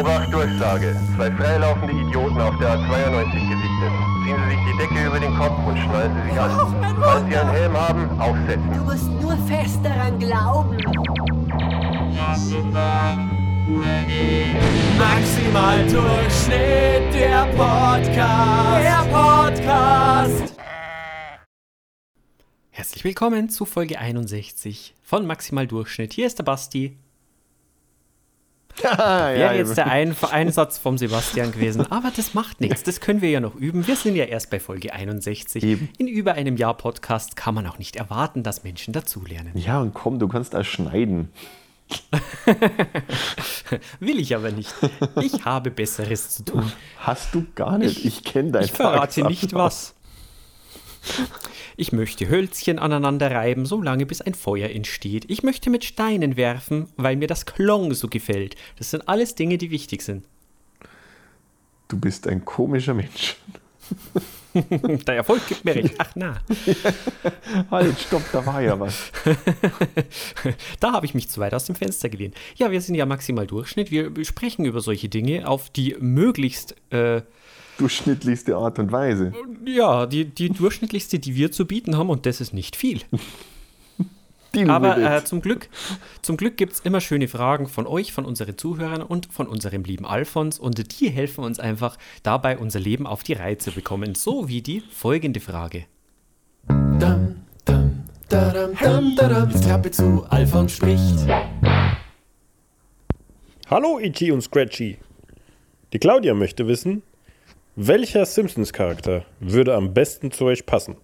Obacht, Durchsage. Zwei freilaufende Idioten auf der A92 gesichtet. Ziehen Sie sich die Decke über den Kopf und schnallen Sie sich an. Falls Sie einen Helm haben, aufsetzen. Du musst nur fest daran glauben. Maximal Durchschnitt, der Podcast. Der Podcast. Herzlich willkommen zu Folge 61 von Maximal Durchschnitt. Hier ist der Basti. Ah, Wäre jetzt der ein Einsatz vom Sebastian gewesen, aber das macht nichts. Das können wir ja noch üben. Wir sind ja erst bei Folge 61. Eben. In über einem Jahr Podcast kann man auch nicht erwarten, dass Menschen dazulernen. Ja, und komm, du kannst das schneiden. Will ich aber nicht. Ich habe Besseres zu tun. Hast du gar nicht. Ich, kenne dein Ich verrate nicht was. Ich möchte Hölzchen aneinander reiben, solange bis ein Feuer entsteht. Ich möchte mit Steinen werfen, weil mir das Klong so gefällt. Das sind alles Dinge, die wichtig sind. Du bist ein komischer Mensch. Der Erfolg gibt mir recht. Ach na, Halt, stopp, da war ja was. da habe ich mich zu weit aus dem Fenster gelehnt. Ja, wir sind ja maximal Durchschnitt. Wir sprechen über solche Dinge auf die möglichst, äh, Durchschnittlichste Art und Weise. ja, die, die durchschnittlichste, die wir zu bieten haben und das ist nicht viel. Aber äh, zum Glück, zum Glück gibt es immer schöne Fragen von euch, von unseren Zuhörern und von unserem lieben Alfons. Und die helfen uns einfach dabei, unser Leben auf die Reihe zu bekommen. So wie die folgende Frage. Dam, dam, dadam, dam, dadam. Jetzt Klappe zu, Alfons spricht. Hallo Itchy und Scratchy. Die Claudia möchte wissen, welcher Simpsons-Charakter würde am besten zu euch passen?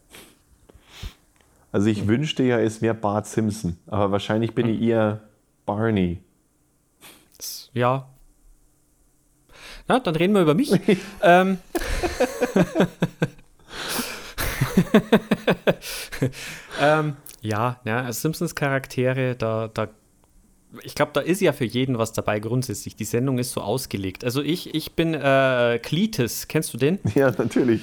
Also ich wünschte ja, es wäre Bart Simpson, aber wahrscheinlich bin ich eher Barney. Ja. Na, dann reden wir über mich. ähm. ähm, ja, ja, Simpsons-Charaktere, da, da, ich glaube, da ist ja für jeden was dabei grundsätzlich. Die Sendung ist so ausgelegt. Also ich, ich bin äh, Cletus, kennst du den? Ja, natürlich.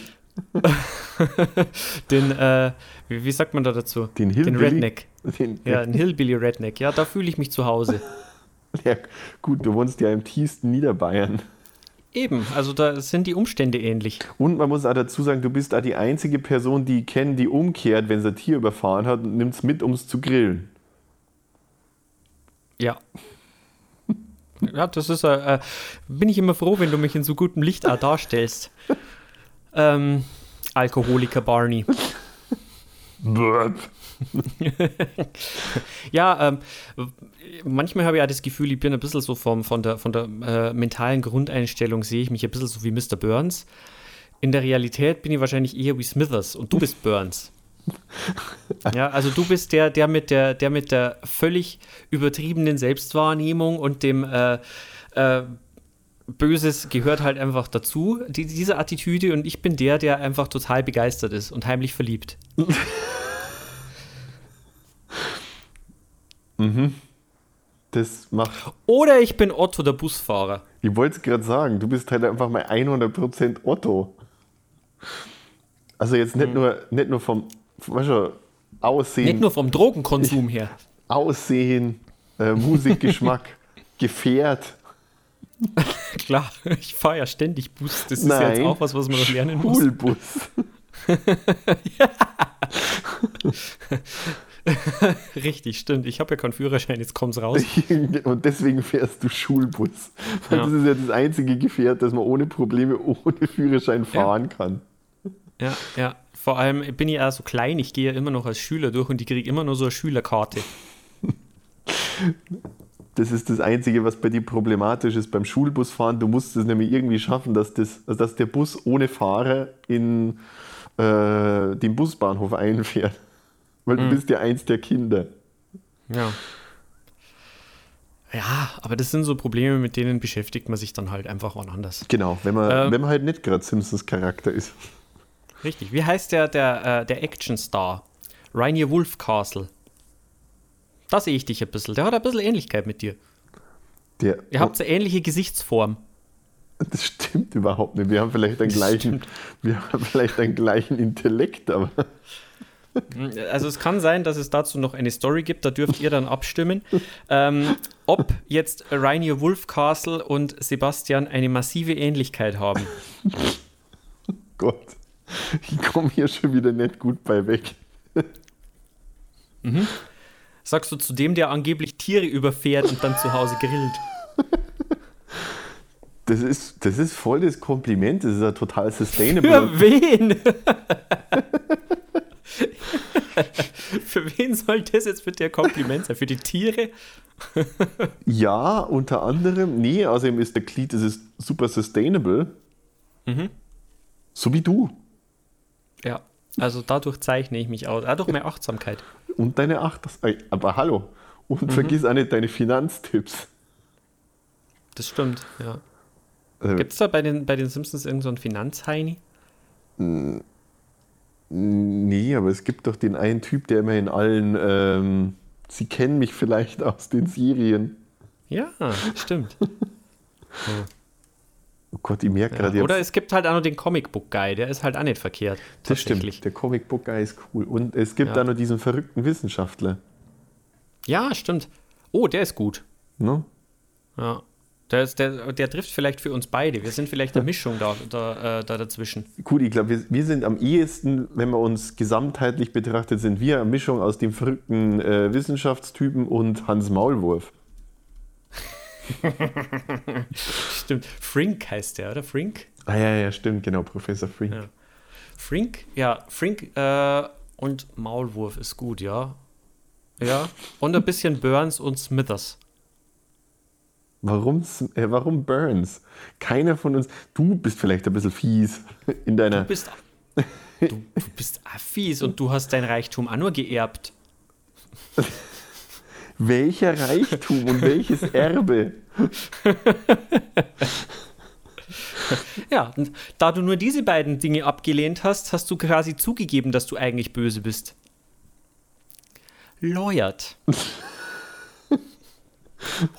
Den, äh, wie, wie sagt man da dazu? Den Hillbilly. Redneck. Den, Ja, ein Hillbilly Redneck. Ja, da fühle ich mich zu Hause. ja, gut, du wohnst ja im tiefsten Niederbayern. Eben, also da sind die Umstände ähnlich. Und man muss auch dazu sagen, du bist auch die einzige Person, die ich kenne, die umkehrt, wenn sie ein Tier überfahren hat und nimmt es mit, um es zu grillen. Ja. Ja, das ist, äh, äh, bin ich immer froh, wenn du mich in so gutem Licht darstellst. ähm, Alkoholiker Barney. Ja, ähm, manchmal habe ich auch das Gefühl, ich bin ein bisschen so vom, von der, von der äh, mentalen Grundeinstellung, sehe ich mich ein bisschen so wie Mr. Burns. In der Realität bin ich wahrscheinlich eher wie Smithers und du bist Burns. Ja, also du bist der, der mit der, der mit der völlig übertriebenen Selbstwahrnehmung und dem äh, äh, Böses gehört halt einfach dazu, die, diese Attitüde, und ich bin der, der einfach total begeistert ist und heimlich verliebt. Das macht. Oder ich bin Otto, der Busfahrer. Ich wollte es gerade sagen, du bist halt einfach mal 100% Otto. Also jetzt Mhm. nicht, nur, nicht nur vom weißt du, Aussehen, Nicht nur vom Drogenkonsum her. Aussehen äh, Musikgeschmack, Gefährt. Klar, ich fahre ja ständig Bus. Das ist ja jetzt auch was, was man noch lernen muss. Schulbus. Richtig, stimmt. Ich habe ja keinen Führerschein, jetzt kommt's raus. Und deswegen fährst du Schulbus. Weil Ja. Das ist ja das einzige Gefährt, das man ohne Probleme, ohne Führerschein fahren kann. Ja, ja. Vor allem bin ich ja so klein, ich gehe ja immer noch als Schüler durch und ich kriege immer nur so eine Schülerkarte. Das ist das Einzige, was bei dir problematisch ist beim Schulbusfahren. Du musst es nämlich irgendwie schaffen, dass, das, also dass der Bus ohne Fahrer in äh, den Busbahnhof einfährt. Weil Mhm. du bist ja eins der Kinder. Ja. Ja, aber das sind so Probleme, mit denen beschäftigt man sich dann halt einfach wann anders. Genau, wenn man, Ähm. wenn man halt nicht gerade Simpsons Charakter ist. Richtig. Wie heißt der, der, äh, der Actionstar? Rainier Wolfcastle. Da sehe ich dich ein bisschen. Der hat ein bisschen Ähnlichkeit mit dir. Der, Ihr habt eine ähnliche Gesichtsform. Das stimmt überhaupt nicht. Wir haben vielleicht einen Das gleichen, wir haben vielleicht einen gleichen Intellekt, aber Also es kann sein, dass es dazu noch eine Story gibt, da dürft ihr dann abstimmen, ähm, ob jetzt Rainier Wolfcastle und Sebastian eine massive Ähnlichkeit haben. Gott, ich komme hier schon wieder nicht gut bei weg. Sagst du zu dem, der angeblich Tiere überfährt und dann zu Hause grillt? Das ist, das ist voll das Kompliment, das ist ja total sustainable. Für wen? Für wen soll das jetzt bitte ein Kompliment sein? Für die Tiere? Ja, unter anderem. Nee, außerdem ist der Glied, das ist super sustainable. So wie du. Ja, also dadurch zeichne ich mich aus. Ah, durch meine Achtsamkeit. Und deine Acht. Aber hallo. Und vergiss auch nicht deine Finanztipps. Das stimmt, ja. Äh, Gibt es da bei den, bei den Simpsons irgendeinen so Finanzheini? Nee, aber es gibt doch den einen Typ, der immer in allen. Ähm, Sie kennen mich vielleicht aus den Serien. Ja, stimmt. Oh Gott, ich merke gerade. Ja. ich Oder es gibt halt auch noch den Comic-Book-Guy, der ist halt auch nicht verkehrt. Das stimmt. Der Comic Book Guy ist cool. Und es gibt Ja. da noch diesen verrückten Wissenschaftler. Ja, stimmt. Oh, der ist gut. Ne? Ja. Der, der, der trifft vielleicht für uns beide. Wir sind vielleicht eine Mischung da, da, äh, da dazwischen. Gut, ich glaube, wir, wir sind am ehesten, wenn man uns gesamtheitlich betrachtet, sind wir eine Mischung aus dem verrückten äh, Wissenschaftstypen und Hans Maulwurf. Stimmt. Frink heißt der, oder? Frink? Ah ja, ja, stimmt, genau, Professor Frink. Ja. Frink? Ja, Frink äh, und Maulwurf ist gut, ja. Ja. Und ein bisschen Burns und Smithers. Warum, äh, warum Burns? Keiner von uns. Du bist vielleicht ein bisschen fies in Du deiner. bist, du, du bist fies und du hast dein Reichtum auch nur geerbt. Welcher Reichtum und welches Erbe? Ja, da du nur diese beiden Dinge abgelehnt hast, hast du quasi zugegeben, dass du eigentlich böse bist. Lawyered.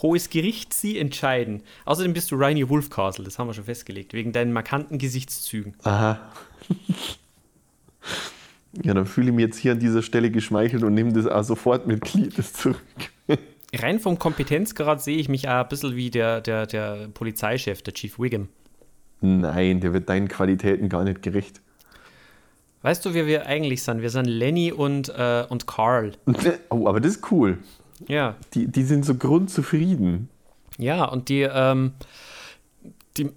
Hohes Gericht, Sie entscheiden. Außerdem bist du Rainier Wolfcastle, das haben wir schon festgelegt, wegen deinen markanten Gesichtszügen. Aha. Ja, dann fühle ich mich jetzt hier an dieser Stelle geschmeichelt und nehme das auch sofort mit Glied zurück. Rein vom Kompetenzgrad sehe ich mich auch ein bisschen wie der, der, der Polizeichef, der Chief Wiggum. Nein, der wird deinen Qualitäten gar nicht gerecht. Weißt du, wer wir eigentlich sind? Wir sind Lenny und, äh, und Carl. Oh, aber das ist cool. Ja, Die, die sind so grundzufrieden. Ja, und die, ähm, die,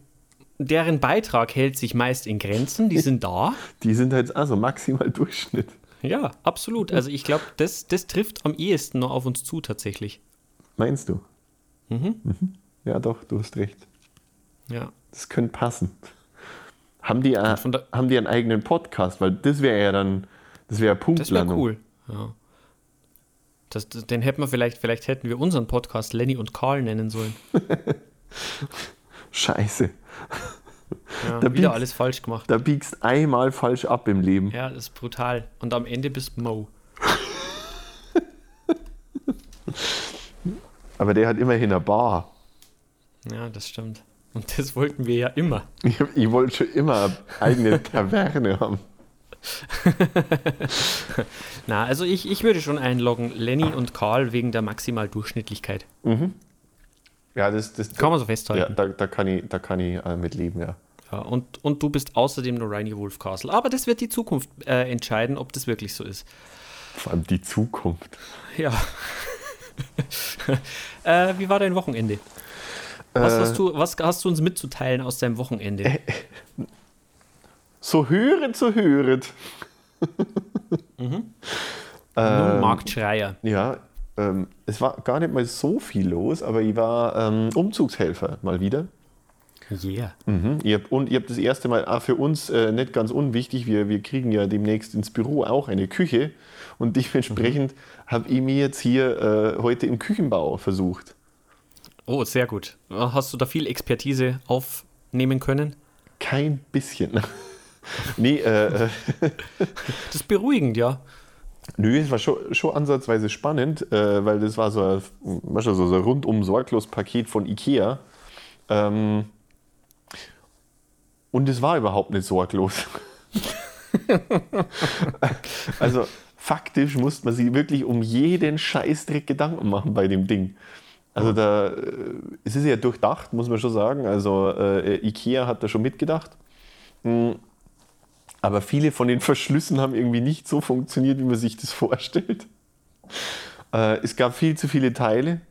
deren Beitrag hält sich meist in Grenzen, die sind da. Die sind halt also maximal Durchschnitt. Ja, absolut. Also ich glaube, das, das trifft am ehesten noch auf uns zu tatsächlich. Meinst du? Mhm. Ja, doch, du hast recht. Ja. Das könnte passen. Haben die, äh, der- haben die einen eigenen Podcast? Weil das wäre ja dann, das wäre Das wäre Punktlandung. cool. Ja. Das, das, den hätten wir vielleicht, vielleicht hätten wir unseren Podcast Lenny und Carl nennen sollen. Scheiße. Ja, Da wieder biegst- alles falsch gemacht. Da biegst einmal falsch ab im Leben. Ja, das ist brutal. Und am Ende bist Mo. Aber der hat immerhin eine Bar. Ja, das stimmt. Und das wollten wir ja immer. Ich, ich wollte schon immer eine eigene Taverne haben. Na, also ich, ich würde schon einloggen, Lenny und Carl wegen der Maximaldurchschnittlichkeit. Ja, das, das Kann man so ja, festhalten. da, da kann ich, da kann ich äh, mit leben, ja. Ja, und, und du bist außerdem nur Rainy Wolfcastle. Aber das wird die Zukunft äh, entscheiden, ob das wirklich so ist. Vor allem die Zukunft. Ja. äh, wie war dein Wochenende? Was, Äh, hast du, was hast du uns mitzuteilen aus deinem Wochenende? So höret, so höret. Nun, ähm, Markt Schreier. Ja, ähm, es war gar nicht mal so viel los, aber ich war ähm, Umzugshelfer mal wieder. Yeah. Mhm. Ihr habt, und ihr habt das erste Mal, auch für uns äh, nicht ganz unwichtig, wir, wir kriegen ja demnächst ins Büro auch eine Küche und dementsprechend habe ich mir jetzt hier äh, heute im Küchenbau versucht. Oh, sehr gut. Hast du da viel Expertise aufnehmen können? Kein bisschen. nee, äh, äh, Das ist beruhigend, ja. Nö, es war schon, schon ansatzweise spannend, äh, weil das war so ein, weißt du, so ein rundum sorglos Paket von Ikea. Ähm, und es war überhaupt nicht sorglos. also, faktisch musste man sich wirklich um jeden Scheißdreck Gedanken machen bei dem Ding. Also da, äh, es ist ja durchdacht, muss man schon sagen. Also äh, Ikea hat da schon mitgedacht. Aber viele von den Verschlüssen haben irgendwie nicht so funktioniert, wie man sich das vorstellt. Äh, es gab viel zu viele Teile.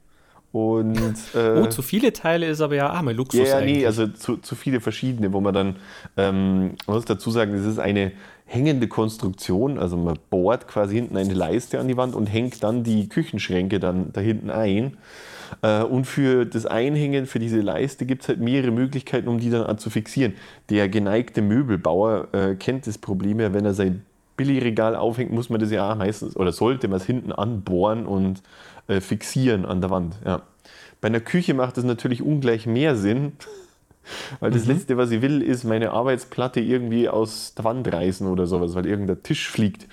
Und, äh, Oh, zu viele Teile ist aber ja armer Luxus ja, ja, eigentlich. nee, also zu, zu viele verschiedene, wo man dann, ähm, man muss dazu sagen, das ist eine hängende Konstruktion, also man bohrt quasi hinten eine Leiste an die Wand und hängt dann die Küchenschränke dann da hinten ein. Äh, und für das Einhängen, für diese Leiste gibt es halt mehrere Möglichkeiten, um die dann zu fixieren. Der geneigte Möbelbauer äh, kennt das Problem ja, wenn er sein Billigregal aufhängt, muss man das ja meistens, oder sollte man es hinten anbohren und äh, fixieren an der Wand. Ja. Bei einer Küche macht das natürlich ungleich mehr Sinn, weil das Letzte, was ich will, ist meine Arbeitsplatte irgendwie aus der Wand reißen oder sowas, weil irgendein Tisch fliegt.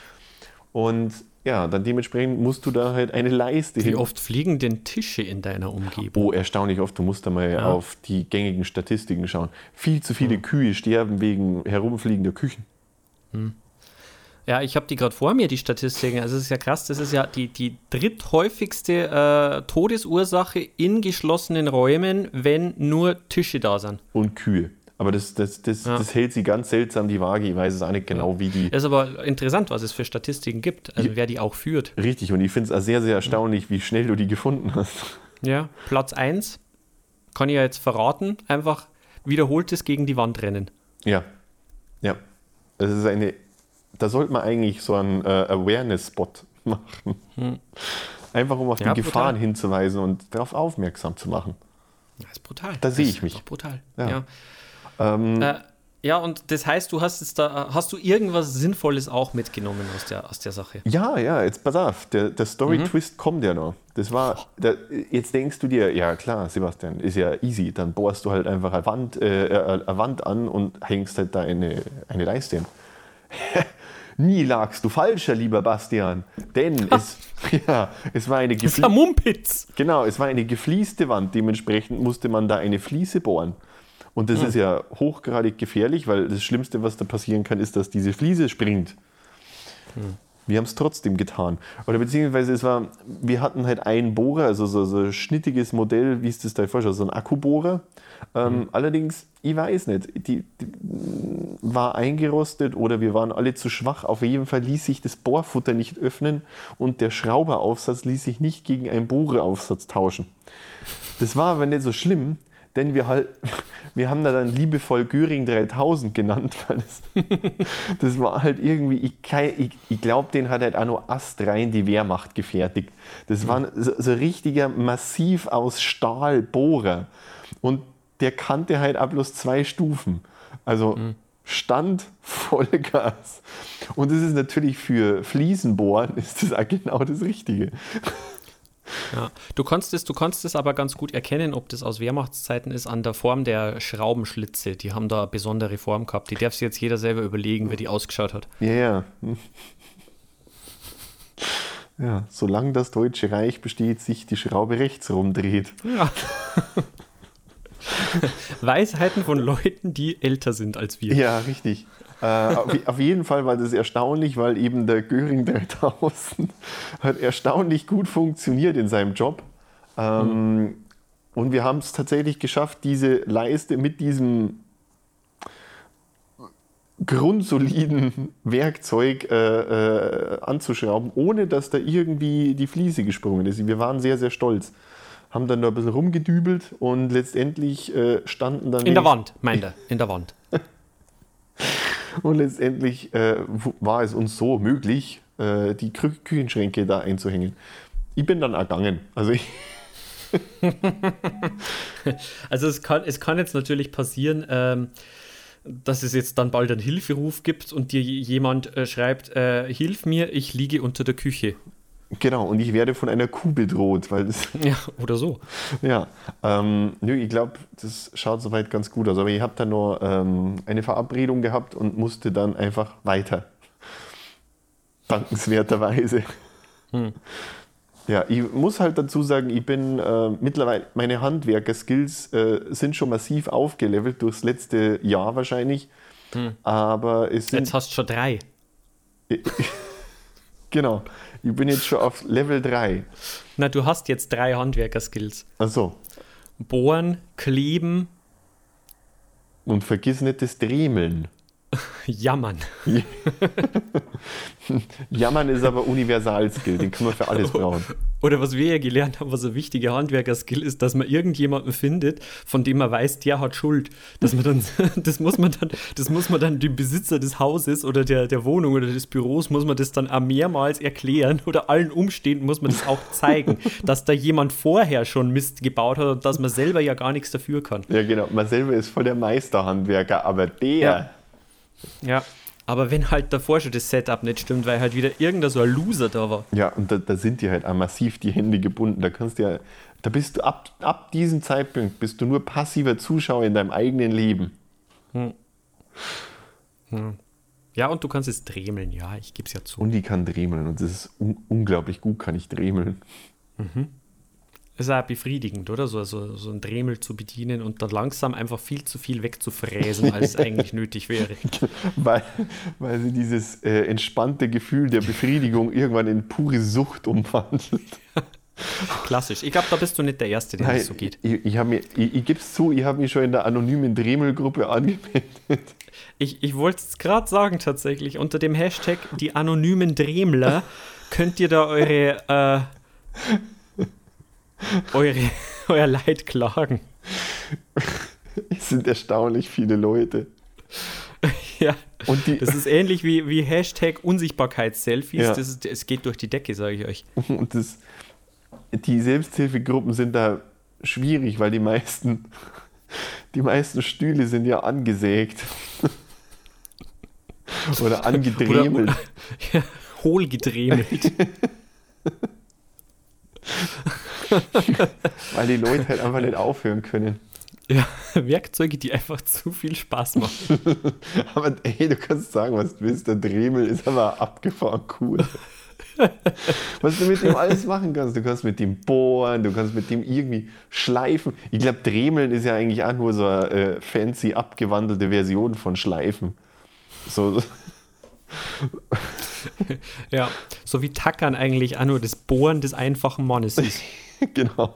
Und ja, dann dementsprechend musst du da halt eine Leiste Wie hin. oft fliegen denn Tische in deiner Umgebung? Oh, erstaunlich oft. Du musst da mal auf die gängigen Statistiken schauen. Viel zu viele Kühe sterben wegen herumfliegender Küchen. Ja, ich habe die gerade vor mir, die Statistiken. Also es ist ja krass, das ist ja die, die dritthäufigste äh, Todesursache in geschlossenen Räumen, wenn nur Tische da sind. Und Kühe. Aber das, das, das, Ja. das hält sie ganz seltsam die Waage. Ich weiß es auch nicht genau, wie die. Das ist aber interessant, was es für Statistiken gibt, also wer die auch führt. Richtig, und ich finde es sehr, sehr erstaunlich, wie schnell du die gefunden hast. Ja, Platz 1 kann ich ja jetzt verraten, einfach wiederholtes gegen die Wand rennen. Ja. Ja. Das ist eine. Da sollte man eigentlich so einen äh, Awareness-Spot machen. Einfach um auf Ja, die Gefahren brutal. hinzuweisen und darauf aufmerksam zu machen. Das ist brutal. Da sehe Das ich mich. ist doch brutal. Ja. Ja. Ähm, Äh, ja, und das heißt, du hast jetzt da, hast du irgendwas Sinnvolles auch mitgenommen aus der, aus der Sache? Ja, ja, jetzt pass auf, der, der Story-Twist kommt ja noch. Das war, der, jetzt denkst du dir, ja klar, Sebastian, ist ja easy, dann bohrst du halt einfach eine Wand, äh, äh, eine Wand an und hängst halt da eine, eine Leiste hin. Nie lagst du falscher, lieber Bastian, denn es, ja, es war eine Das ist gefli- ein Mumpitz. Genau, es war eine geflieste Wand, dementsprechend musste man da eine Fliese bohren. Und das ist ja hochgradig gefährlich, weil das Schlimmste, was da passieren kann, ist, dass diese Fliese springt. Wir haben es trotzdem getan. Oder beziehungsweise es war, wir hatten halt einen Bohrer, also so, so ein schnittiges Modell, wie es das da vorstellt, so ein Akkubohrer. Ähm, Allerdings, ich weiß nicht, die, die war eingerostet oder wir waren alle zu schwach. Auf jeden Fall ließ sich das Bohrfutter nicht öffnen und der Schrauberaufsatz ließ sich nicht gegen einen Bohreraufsatz tauschen. Das war aber nicht so schlimm, denn wir halt, wir haben da dann liebevoll Göring 3000 genannt, weil das, das war halt irgendwie, ich, ich, ich glaube, den hat halt auch nur astrein die Wehrmacht gefertigt. Das war so, so richtiger massiv aus Stahl Bohrer und der kannte halt ab bloß zwei Stufen. Also Stand, Vollgas. Und das ist natürlich für Fliesenbohren ist das auch genau das Richtige. Ja. Du konntest es, du konntest es aber ganz gut erkennen, ob das aus Wehrmachtszeiten ist, an der Form der Schraubenschlitze. Die haben da eine besondere Form gehabt. Die darf sich jetzt jeder selber überlegen, wie die ausgeschaut hat. Ja, ja. Ja, solange das Deutsche Reich besteht, sich die Schraube rechts rumdreht. Ja. Weisheiten von Leuten, die älter sind als wir. Ja, richtig. Äh, auf, auf jeden Fall war das erstaunlich, weil eben der Göring 3000 hat erstaunlich gut funktioniert in seinem Job. Ähm, Und wir haben es tatsächlich geschafft, diese Leiste mit diesem grundsoliden Werkzeug äh, äh, anzuschrauben, ohne dass da irgendwie die Fliese gesprungen ist. Wir waren sehr, sehr stolz. Haben dann da ein bisschen rumgedübelt und letztendlich äh, standen dann. In der Wand, meint er. In der Wand. Und letztendlich äh, war es uns so möglich, äh, die Kü Küchenschränke da einzuhängen. Ich bin dann ergangen. Also ich, Also es kann, es kann jetzt natürlich passieren, ähm, dass es jetzt dann bald einen Hilferuf gibt und dir jemand äh, schreibt, äh, hilf mir, ich liege unter der Küche. Genau, und ich werde von einer Kuh bedroht, weil das, Ja, oder so. ja, ähm, nö, ich glaube, das schaut soweit ganz gut aus. Aber ich habe dann nur ähm, eine Verabredung gehabt und musste dann einfach weiter. Dankenswerterweise. Ja, ich muss halt dazu sagen, ich bin äh, mittlerweile, meine Handwerker-Skills äh, sind schon massiv aufgelevelt durchs letzte Jahr wahrscheinlich. Aber es sind. Jetzt hast du schon drei. Genau. Ich bin jetzt schon auf Level 3. Na, du hast jetzt drei Handwerker-Skills. Achso. Bohren, kleben, Und vergiss nicht das Dremeln. Jammern. Jammern ist aber Universalskill, den kann man für alles brauchen. Oder was wir ja gelernt haben, was ein wichtiger Handwerker-Skill ist, dass man irgendjemanden findet, von dem man weiß, der hat Schuld. Dass man dann, das muss man dann, das muss man dann dem Besitzer des Hauses oder der, der Wohnung oder des Büros, muss man das dann auch mehrmals erklären oder allen Umstehenden muss man das auch zeigen, dass da jemand vorher schon Mist gebaut hat und dass man selber ja gar nichts dafür kann. Ja, genau. Man selber ist voll der Meisterhandwerker, aber der. Ja. Ja. Aber wenn halt davor schon das Setup nicht stimmt, weil halt wieder irgendein so ein Loser da war. Ja, und da, da sind dir halt auch massiv die Hände gebunden. Da kannst du ja, da bist du ab, ab diesem Zeitpunkt bist du nur passiver Zuschauer in deinem eigenen Leben. Ja, und du kannst es dremeln, ja, ich gebe es ja zu. Und die kann dremeln und das ist un unglaublich gut, kann ich dremeln. Ist auch befriedigend, oder? So, so, so ein Dremel zu bedienen und dann langsam einfach viel zu viel wegzufräsen, als es eigentlich nötig wäre. Weil, weil sie dieses äh, entspannte Gefühl der Befriedigung irgendwann in pure Sucht umwandelt. Klassisch. Ich glaube, da bist du nicht der Erste, der das so geht. Ich, ich, mir- ich, ich gebe es zu, ich habe mich schon in der anonymen Dremel-Gruppe angemeldet. Ich, ich wollte es gerade sagen, tatsächlich. Unter dem Hashtag die anonymen Dremler könnt ihr da eure, äh, eure, euer Leid klagen. Es sind erstaunlich viele Leute. Ja. Und die, Das ist ähnlich wie, wie Hashtag Unsichtbarkeits-Selfies. Ja. Das ist, es geht durch die Decke, sage ich euch. Und das, die Selbsthilfegruppen sind da schwierig, weil die meisten, die meisten Stühle sind ja angesägt. Oder angedremelt. Oder- Ja, hohl gedremelt. Weil die Leute halt einfach nicht aufhören können. ja, Werkzeuge, die einfach zu viel Spaß machen. Aber ey, du kannst sagen, was du willst. Der Dremel ist aber abgefahren cool. was du mit dem alles machen kannst. Du kannst mit dem bohren, du kannst mit dem irgendwie schleifen. Ich glaube, Dremeln ist ja eigentlich auch nur so eine äh, fancy abgewandelte Version von Schleifen. So, Ja, so wie Tackern eigentlich auch nur das Bohren des einfachen Mannes ist. genau.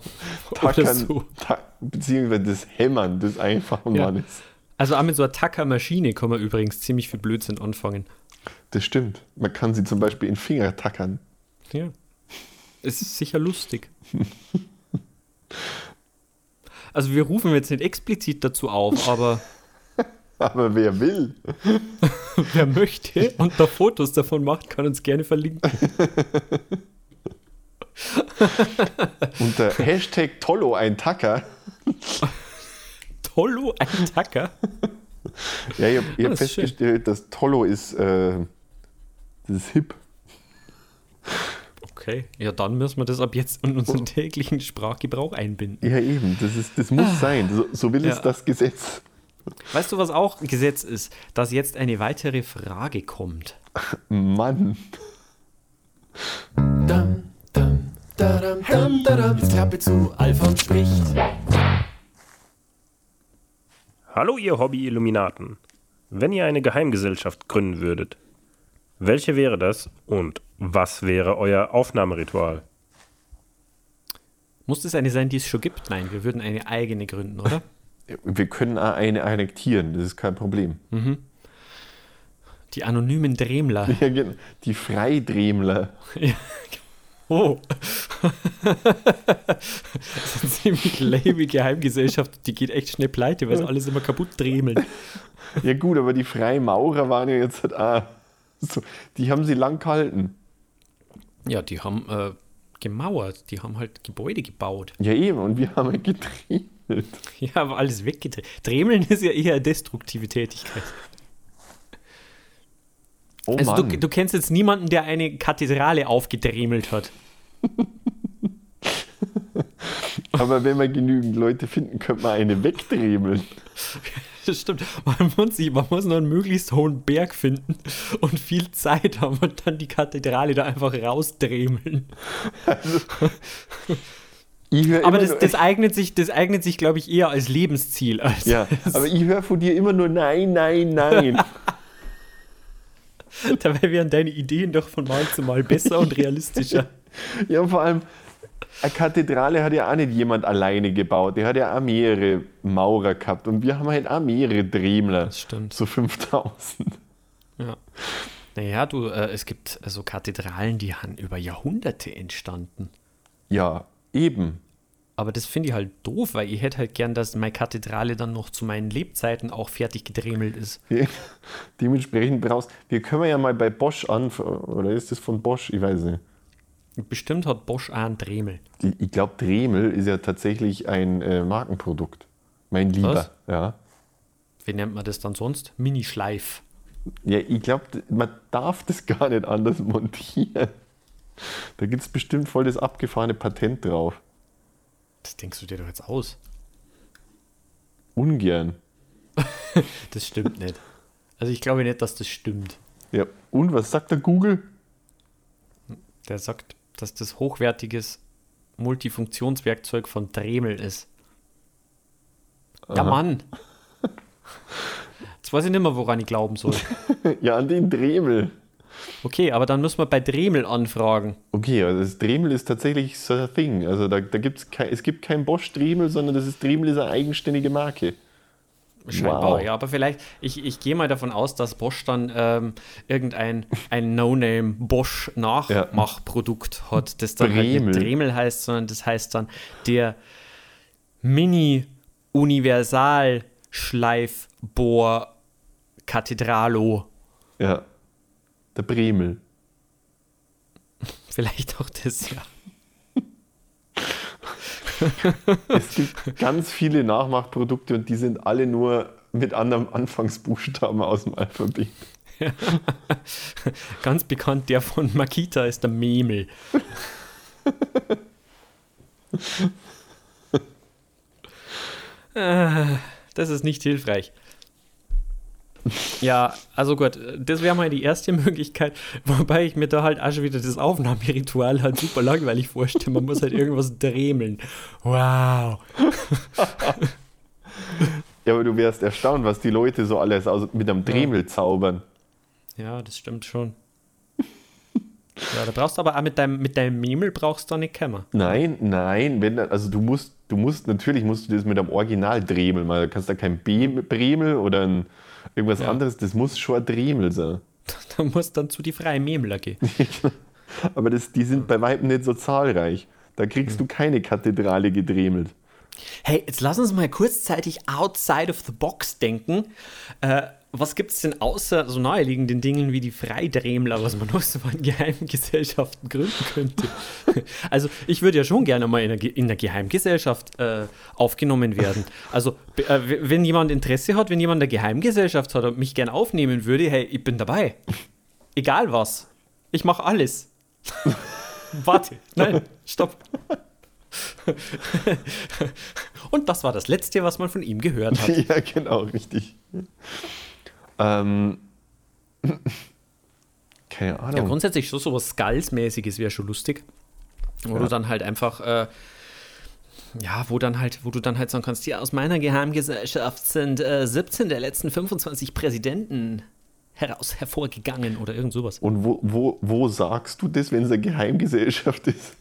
Tackern, so. ta beziehungsweise das Hämmern des einfachen Ja. Mannes. Also auch mit so einer Tackermaschine kann man übrigens ziemlich viel Blödsinn anfangen. Das stimmt. Man kann sie zum Beispiel in Finger tackern. Ja. Es ist sicher lustig. Also wir rufen jetzt nicht explizit dazu auf, aber Aber wer will? wer möchte und da Fotos davon macht, kann uns gerne verlinken. Unter Hashtag Tollo ein Tacker. Tollo, ein Tacker. Ja, ich habe hab Das ist schön. festgestellt, dass Tollo ist, äh, das ist hip. Okay, ja dann müssen wir das ab jetzt in unseren täglichen Sprachgebrauch einbinden. Ja, eben. Das, ist, das muss sein. So, so will es Ja. das Gesetz. Weißt du, was auch Gesetz ist? Dass jetzt eine weitere Frage kommt. Mann. Dam, dadam, dam, dadam. Jetzt Klappe zu, Alfons spricht. Hallo ihr Hobby-Illuminaten. Wenn ihr eine Geheimgesellschaft gründen würdet, welche wäre das und was wäre euer Aufnahmeritual? Muss das eine sein, die es schon gibt? Nein, wir würden eine eigene gründen, oder? Wir können eine annektieren, das ist kein Problem. Die anonymen Dremler. Ja, genau. Die Freidremler. Oh. das ist eine ziemlich lame Geheimgesellschaft. Die geht echt schnell pleite, weil sie alles immer kaputt dremeln. Ja, gut, aber die Freimaurer waren ja jetzt halt auch. So, die haben sie lang gehalten. Ja, die haben äh, gemauert. Die haben halt Gebäude gebaut. Ja, eben. Und wir haben ja gedremelt. Ja, aber alles weggedreht. Dremeln ist ja eher eine destruktive Tätigkeit. Oh Also Mann. du, du kennst jetzt niemanden, der eine Kathedrale aufgedremelt hat. aber wenn wir genügend Leute finden, könnte man eine wegdremeln. Das stimmt. Man muss, man muss noch einen möglichst hohen Berg finden und viel Zeit haben und dann die Kathedrale da einfach rausdremeln. Hör Aber das, nur- das eignet sich, das eignet sich, glaube ich, eher als Lebensziel. Als Ja, aber ich höre von dir immer nur nein, nein, nein. Dabei wären deine Ideen doch von Mal zu Mal besser und realistischer. Ja, vor allem, eine Kathedrale hat ja auch nicht jemand alleine gebaut. Der hat ja auch mehrere Maurer gehabt. Und wir haben halt auch mehrere Dremler. Das stimmt. So 5000. Ja. Naja, du, äh, es gibt so Kathedralen, die haben über Jahrhunderte entstanden. Ja, eben. Aber das finde ich halt doof, weil ich hätte halt gern, dass meine Kathedrale dann noch zu meinen Lebzeiten auch fertig gedremelt ist. Dementsprechend brauchst Wir können ja mal bei Bosch an. Oder ist das von Bosch? Ich weiß nicht. Bestimmt hat Bosch auch einen Dremel. Ich, ich glaube, Dremel ist ja tatsächlich ein äh, Markenprodukt. Mein Lieber. Was? Ja. Wie nennt man das dann sonst? Mini-Schleif. Ja, ich glaube, man darf das gar nicht anders montieren. Da gibt es bestimmt voll das abgefahrene Patent drauf. Das denkst du dir doch jetzt aus. Ungern. Das stimmt nicht. Also ich glaube nicht, dass das stimmt. Ja, und was sagt der Google? Der sagt, dass das hochwertiges Multifunktionswerkzeug von Dremel ist. Aha. Mann. Jetzt weiß ich nicht mehr, woran ich glauben soll. Ja, an den Dremel. Okay, aber dann müssen wir bei Dremel anfragen. Okay, also das Dremel ist tatsächlich so ein Thing. Also da, da gibt's kein, es gibt kein Bosch Dremel, sondern das ist Dremel ist eine eigenständige Marke. Scheinbar, Wow. ja, aber vielleicht, ich, ich gehe mal davon aus, dass Bosch dann ähm, irgendein ein No-Name Bosch Nachmachprodukt hat, das dann halt Dremel. nicht Dremel heißt, sondern das heißt dann der Mini Universal Schleifbohr Kathedralo. Ja. Der Bremel. Vielleicht auch das, ja. Es gibt ganz viele Nachmachprodukte und die sind alle nur mit anderem Anfangsbuchstaben aus dem Alphabet. Ganz bekannt, der von Makita ist der Memel. Äh, das ist nicht hilfreich. Ja, also gut, das wäre mal die erste Möglichkeit, wobei ich mir da halt auch schon wieder das Aufnahmeritual halt super langweilig vorstelle. Man muss halt irgendwas dremeln. Wow. Ja, aber du wärst erstaunt, was die Leute so alles aus, mit einem Dremel zaubern. Ja, das stimmt schon. Ja, da brauchst du aber auch mit deinem, mit deinem Memel brauchst du da nicht kämmer. Nein, nein, wenn, also du musst, du musst, natürlich musst du das mit einem Original Dremel. Du kannst da kein B Bremel oder ein, irgendwas Ja. anderes, das muss schon ein Dremel sein. Da musst dann zu die freien Memler gehen. Aber das, die sind bei Weitem nicht so zahlreich. Da kriegst du keine Kathedrale gedremelt. Hey, jetzt lass uns mal kurzzeitig outside of the box denken. Äh, was gibt es denn außer so naheliegenden Dingen wie die Freidremler, was man noch so von Geheimgesellschaften gründen könnte? Also, ich würde ja schon gerne mal in einer, in einer Geheimgesellschaft äh, aufgenommen werden. Also, äh, wenn jemand Interesse hat, wenn jemand eine Geheimgesellschaft hat und mich gerne aufnehmen würde, hey, ich bin dabei. Egal was. Ich mache alles. Warte, nein, stopp. Und das war das Letzte, was man von ihm gehört hat. ja, genau, richtig. Ähm, keine Ja, Ahnung. grundsätzlich so sowas Skulls-mäßiges wäre schon lustig. Wo Ja. du dann halt einfach, äh, ja, wo dann halt, wo du dann halt sagen kannst, ja, aus meiner Geheimgesellschaft sind äh, 17 der letzten 25 Präsidenten heraus hervorgegangen oder irgend sowas. Und wo, wo, wo sagst du das, wenn es eine Geheimgesellschaft ist?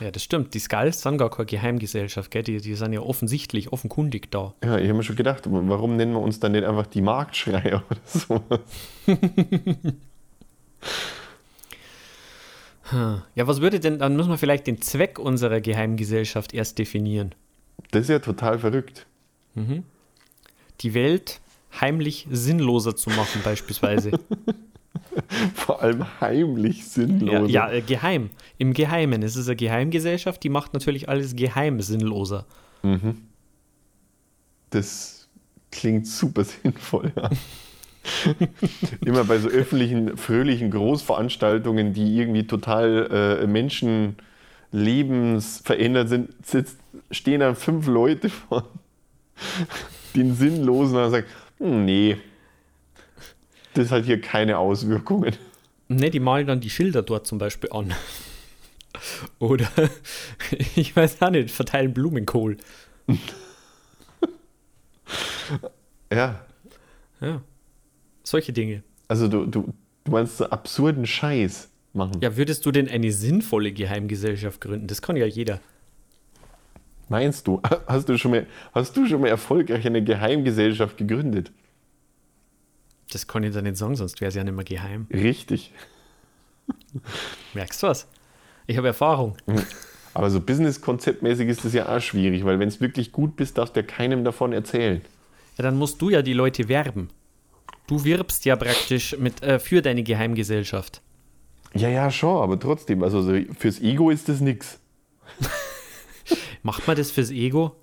Ja, das stimmt. Die Skulls sind gar keine Geheimgesellschaft, gell? Die, die sind ja offensichtlich, offenkundig da. Ja, ich habe mir schon gedacht, warum nennen wir uns dann nicht einfach die Marktschreier oder sowas? Ja, was würde denn, dann müssen wir vielleicht den Zweck unserer Geheimgesellschaft erst definieren. Das ist ja total verrückt. Die Welt heimlich sinnloser zu machen, beispielsweise. Vor allem heimlich Ja, sinnlos. ja äh, geheim. Im Geheimen. Es ist eine Geheimgesellschaft, die macht natürlich alles geheim sinnloser. Das klingt super sinnvoll, ja. Immer bei so öffentlichen, fröhlichen Großveranstaltungen, die irgendwie total äh, menschenlebensverändert sind, sitzt, stehen dann fünf Leute vor den Sinnlosen und sagen, "Hm, nee, das hat hier keine Auswirkungen. Ne, die malen dann die Schilder dort zum Beispiel an. Oder, ich weiß auch nicht, verteilen Blumenkohl. Ja, Ja. Solche Dinge. Also du, du, du meinst so absurden Scheiß machen. Ja, würdest du denn eine sinnvolle Geheimgesellschaft gründen? Das kann ja jeder. Meinst du? Hast du schon mal, hast du schon mal erfolgreich eine Geheimgesellschaft gegründet? Das kann ich da nicht sagen, sonst wäre es ja nicht mehr geheim. Richtig. Merkst du was? Ich habe Erfahrung. Aber so business-konzeptmäßig ist das ja auch schwierig, weil wenn es wirklich gut bist, darfst du ja keinem davon erzählen. Ja, dann musst du ja die Leute werben. Du wirbst ja praktisch mit, äh, für deine Geheimgesellschaft. Ja, ja, schon, aber trotzdem, also so fürs Ego ist das nix. Macht man das fürs Ego?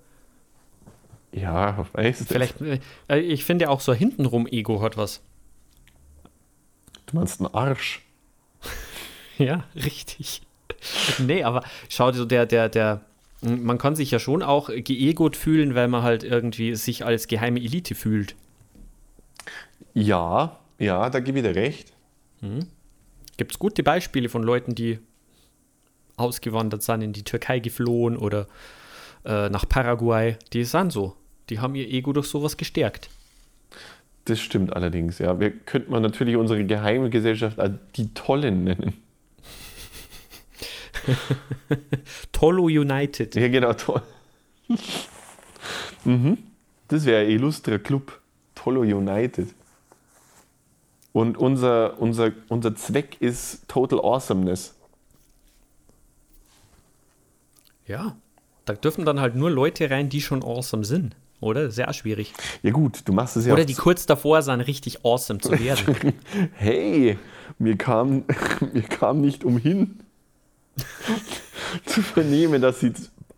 Ja, weißt du. Vielleicht, äh, ich finde auch so hintenrum Ego hat was. Du meinst einen Arsch. Ja, richtig. nee, aber schau dir, der, der, der, man kann sich ja schon auch geegot fühlen, weil man halt irgendwie sich als geheime Elite fühlt. Ja, ja, da gebe ich dir recht. Gibt es gute Beispiele von Leuten, die ausgewandert sind, in die Türkei geflohen oder äh, nach Paraguay? Die sind so. Die haben ihr Ego durch sowas gestärkt. Das stimmt allerdings, ja. Wir könnten man natürlich unsere geheime Gesellschaft die Tollen nennen. Tolo United. Ja, genau, toll. mhm. Das wäre ein illustrer Club. Tollo United. Und unser, unser, unser Zweck ist Total Awesomeness. Ja. Da dürfen dann halt nur Leute rein, die schon awesome sind. Oder? Sehr schwierig. Ja gut, du machst es ja Oder die kurz davor sind, richtig awesome zu werden. Hey, mir kam, mir kam nicht umhin zu vernehmen, dass sie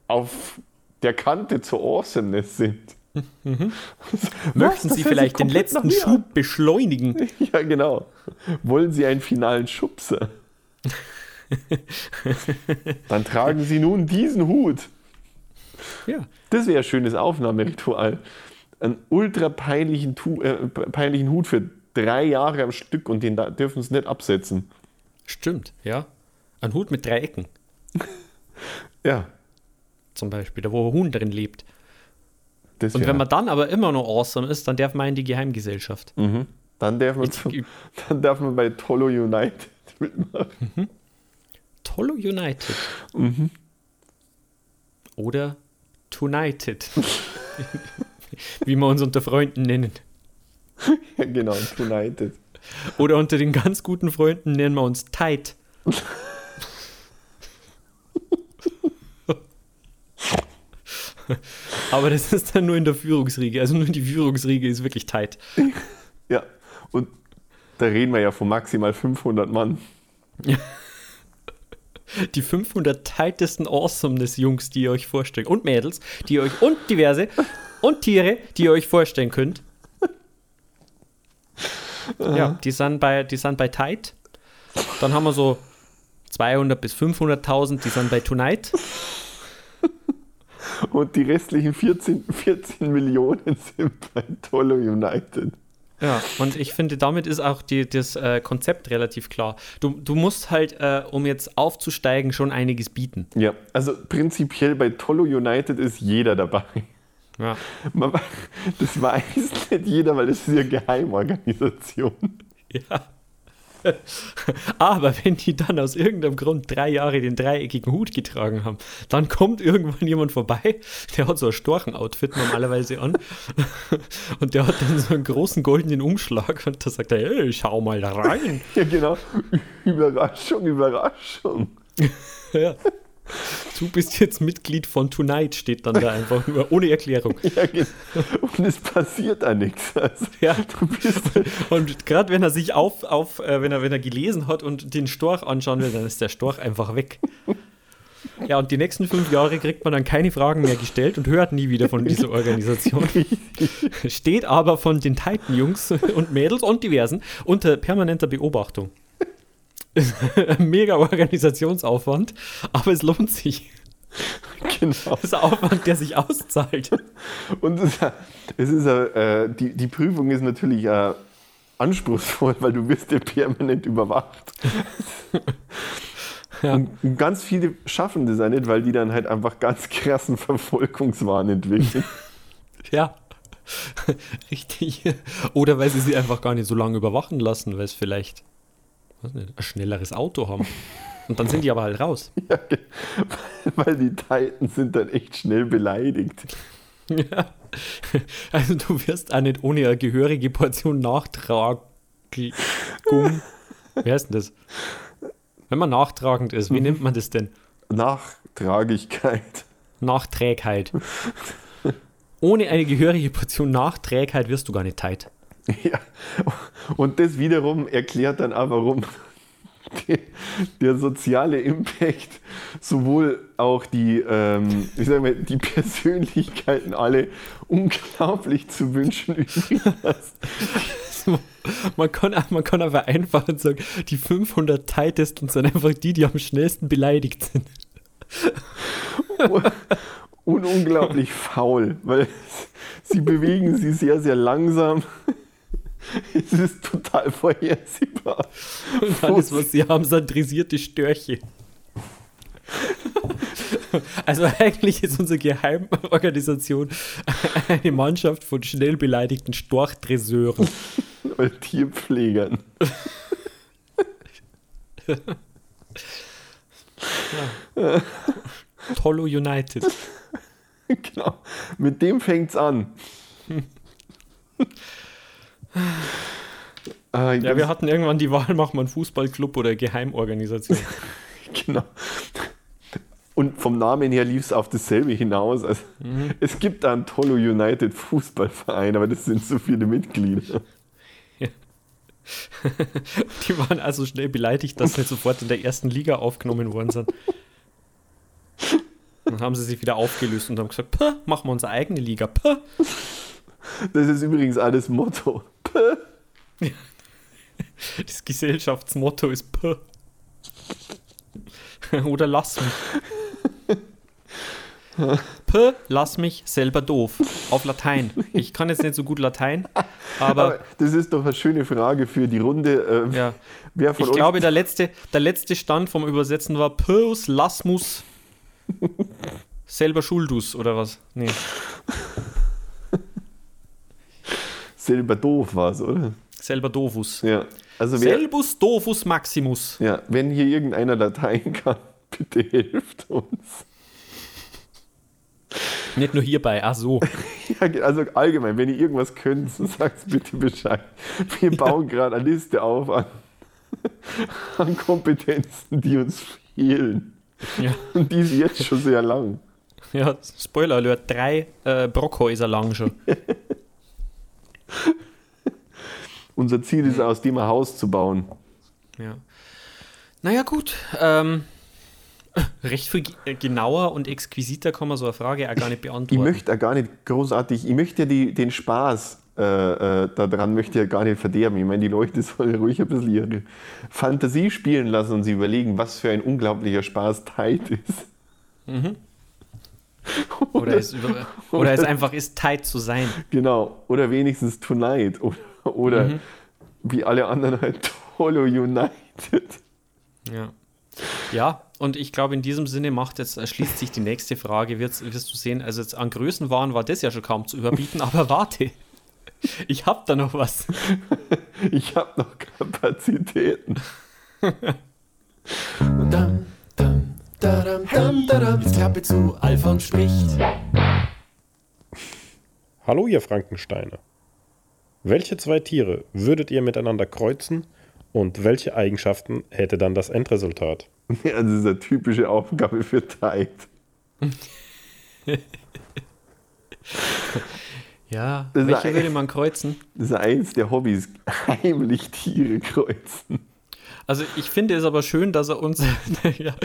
auf der Kante zur Awesomeness sind. Möchten Was? Sie vielleicht den letzten. Schub beschleunigen? Ja, genau. Wollen Sie einen finalen Schubser? Dann tragen Sie nun diesen Hut. Ja. Das wäre ein schönes Aufnahmeritual. Einen ultra peinlichen, Tu- äh, peinlichen Hut für drei Jahre am Stück und den dürfen Sie nicht absetzen. Stimmt, ja. Ein Hut mit drei Ecken, Ja, zum Beispiel, da wo ein Huhn drin lebt. das Und wenn man dann aber immer noch awesome ist, dann darf man in die Geheimgesellschaft. dann, darf man Jetzt zu, gibt- dann darf man bei Tolo United mitmachen. Tolo United. Mhm. Oder Tonighted. Wie wir uns unter Freunden nennen. Ja, genau, United. Oder unter den ganz guten Freunden nennen wir uns Tight. Aber das ist dann nur in der Führungsriege. Also nur die Führungsriege ist wirklich tight. Ja, und da reden wir ja von maximal 500 Mann. Die 500 tightesten Awesomeness-Jungs, die ihr euch vorstellt. Und Mädels, die ihr euch, und diverse, und Tiere, die ihr euch vorstellen könnt. Ja, die sind bei, die sind bei Tight. Dann haben wir so 200 bis 500.000, die sind bei Tonight. Und die restlichen 14, 14 Millionen sind bei Tolo United. Ja, und ich finde, damit ist auch die, das äh, Konzept relativ klar. Du, du musst halt, äh, um jetzt aufzusteigen, schon einiges bieten. Ja, also prinzipiell bei Tolo United ist jeder dabei. Ja. Man, das weiß nicht jeder, weil das ist ja Geheimorganisation. Ja. Aber wenn die dann aus irgendeinem Grund drei Jahre den dreieckigen Hut getragen haben, dann kommt irgendwann jemand vorbei, der hat so ein Storchen-Outfit normalerweise an und der hat dann so einen großen goldenen Umschlag und da sagt er, hey, schau mal rein. Ja, genau. Überraschung, Überraschung. Ja. Du bist jetzt Mitglied von Tonight, steht dann da einfach nur, ohne Erklärung. Ja. Und es passiert da nichts. Also, Ja. Und gerade wenn er sich auf, auf äh, wenn er, wenn er gelesen hat und den Storch anschauen will, dann ist der Storch einfach weg. Ja, und die nächsten fünf Jahre kriegt man dann keine Fragen mehr gestellt und hört nie wieder von dieser Organisation. Steht aber von den Titan-Jungs und Mädels und diversen unter permanenter Beobachtung. Mega Organisationsaufwand, aber es lohnt sich. genau. Das ist ein Aufwand, der sich auszahlt. Und es, ist, äh, die, die Prüfung ist natürlich äh, anspruchsvoll, weil du wirst ja permanent überwacht. Und, und ganz viele schaffen das auch nicht, weil die dann halt einfach ganz krassen Verfolgungswahn entwickeln. Ja. Richtig. Oder weil sie sie einfach gar nicht so lange überwachen lassen, weil es vielleicht nicht, ein schnelleres Auto haben. Und dann sind die aber halt raus. Ja, weil die Titans sind dann echt schnell beleidigt. Ja. Also du wirst auch nicht ohne eine gehörige Portion Nachtragung. Wie heißt denn das? Wenn man nachtragend ist, wie nennt man das denn? Nachtragigkeit. Nachträgheit. Ohne eine gehörige Portion Nachträgheit wirst du gar nicht tight. Ja. Und das wiederum erklärt dann auch, warum die, der soziale Impact sowohl auch die, ähm, ich sag mal, die Persönlichkeiten alle unglaublich zu wünschen übrig lässt. Man kann, man kann aber einfach sagen, die 500 tightesten sind einfach die, die am schnellsten beleidigt sind. Und unglaublich faul, weil sie bewegen sie sehr, sehr langsam. Es ist total vorhersehbar. Und alles, was sie haben, sind dressierte Störche. Also eigentlich ist unsere Geheimorganisation eine Mannschaft von schnell beleidigten Storchdresseuren. Oder Tierpflegern. Tollo United. Genau. Mit dem fängt's an. Ich Ja, wir hatten irgendwann die Wahl, machen wir einen Fußballclub oder Geheimorganisation. Genau. Und vom Namen her lief es auf dasselbe hinaus. Also, Es gibt da einen Tolo United Fußballverein, aber das sind so viele Mitglieder. Die waren also schnell beleidigt, dass sie sofort in der ersten Liga aufgenommen worden sind. Dann haben sie sich wieder aufgelöst und haben gesagt, "Puh, machen wir unsere eigene Liga. Puh. Das ist übrigens das Motto. Das Gesellschaftsmotto ist Puh. Oder lass mich. Puh, lass mich selber doof. Auf Latein. Ich kann jetzt nicht so gut Latein, aber, Aber das ist doch eine schöne Frage für die Runde. Ähm, ja. Wer von Ich glaube, der letzte, der letzte Stand vom Übersetzen war Pus Lasmus selber Schuldus oder was? Nee. Selber doof war, oder? Selber Dovus. Ja. Also wer, Selbus Dovus Maximus. ja, wenn hier irgendeiner Latein kann, bitte hilft uns. Nicht nur hierbei, ach so. Ja, also allgemein, wenn ihr irgendwas könnt, sagt bitte Bescheid. Wir bauen gerade eine Liste auf an, an Kompetenzen, die uns fehlen. Ja, Und die ist jetzt schon sehr lang. ja Spoiler Alert, drei äh, Brockhäuser lang schon. Unser Ziel ist, aus dem ein Haus zu bauen. Ja. Naja, gut. Ähm, recht viel ge- genauer und exquisiter kann man so eine Frage auch gar nicht Ich beantworten. möchte auch gar nicht großartig, ich möchte ja die, den Spaß äh, äh, daran möchte ja gar nicht verderben. Ich meine, die Leute sollen ruhig ein bisschen ihre Fantasie spielen lassen und sie überlegen, was für ein unglaublicher Spaß Tide ist. Oder, es, über- oder es einfach ist, tight zu sein. Genau. Oder wenigstens Tonight. Oder, oder Mhm. wie alle anderen halt Tolo United. Ja. Ja, und ich glaube, in diesem Sinne macht jetzt, erschließt sich die nächste Frage, wirst, wirst du sehen, also jetzt an Größenwahn war das ja schon kaum zu überbieten, aber warte, ich hab da noch was. Ich habe noch Kapazitäten. Dam, dadam, dam, dadam. Jetzt Klappe zu, Alfons spricht. Hallo, ihr Frankensteiner. Welche zwei Tiere würdet ihr miteinander kreuzen und welche Eigenschaften hätte dann das Endresultat? Ja, das ist eine typische Aufgabe für Tide. Ja, Das welche würde man kreuzen? Das ist eins der Hobbys. Heimlich Tiere kreuzen. Also ich finde es aber schön, dass er uns, ja,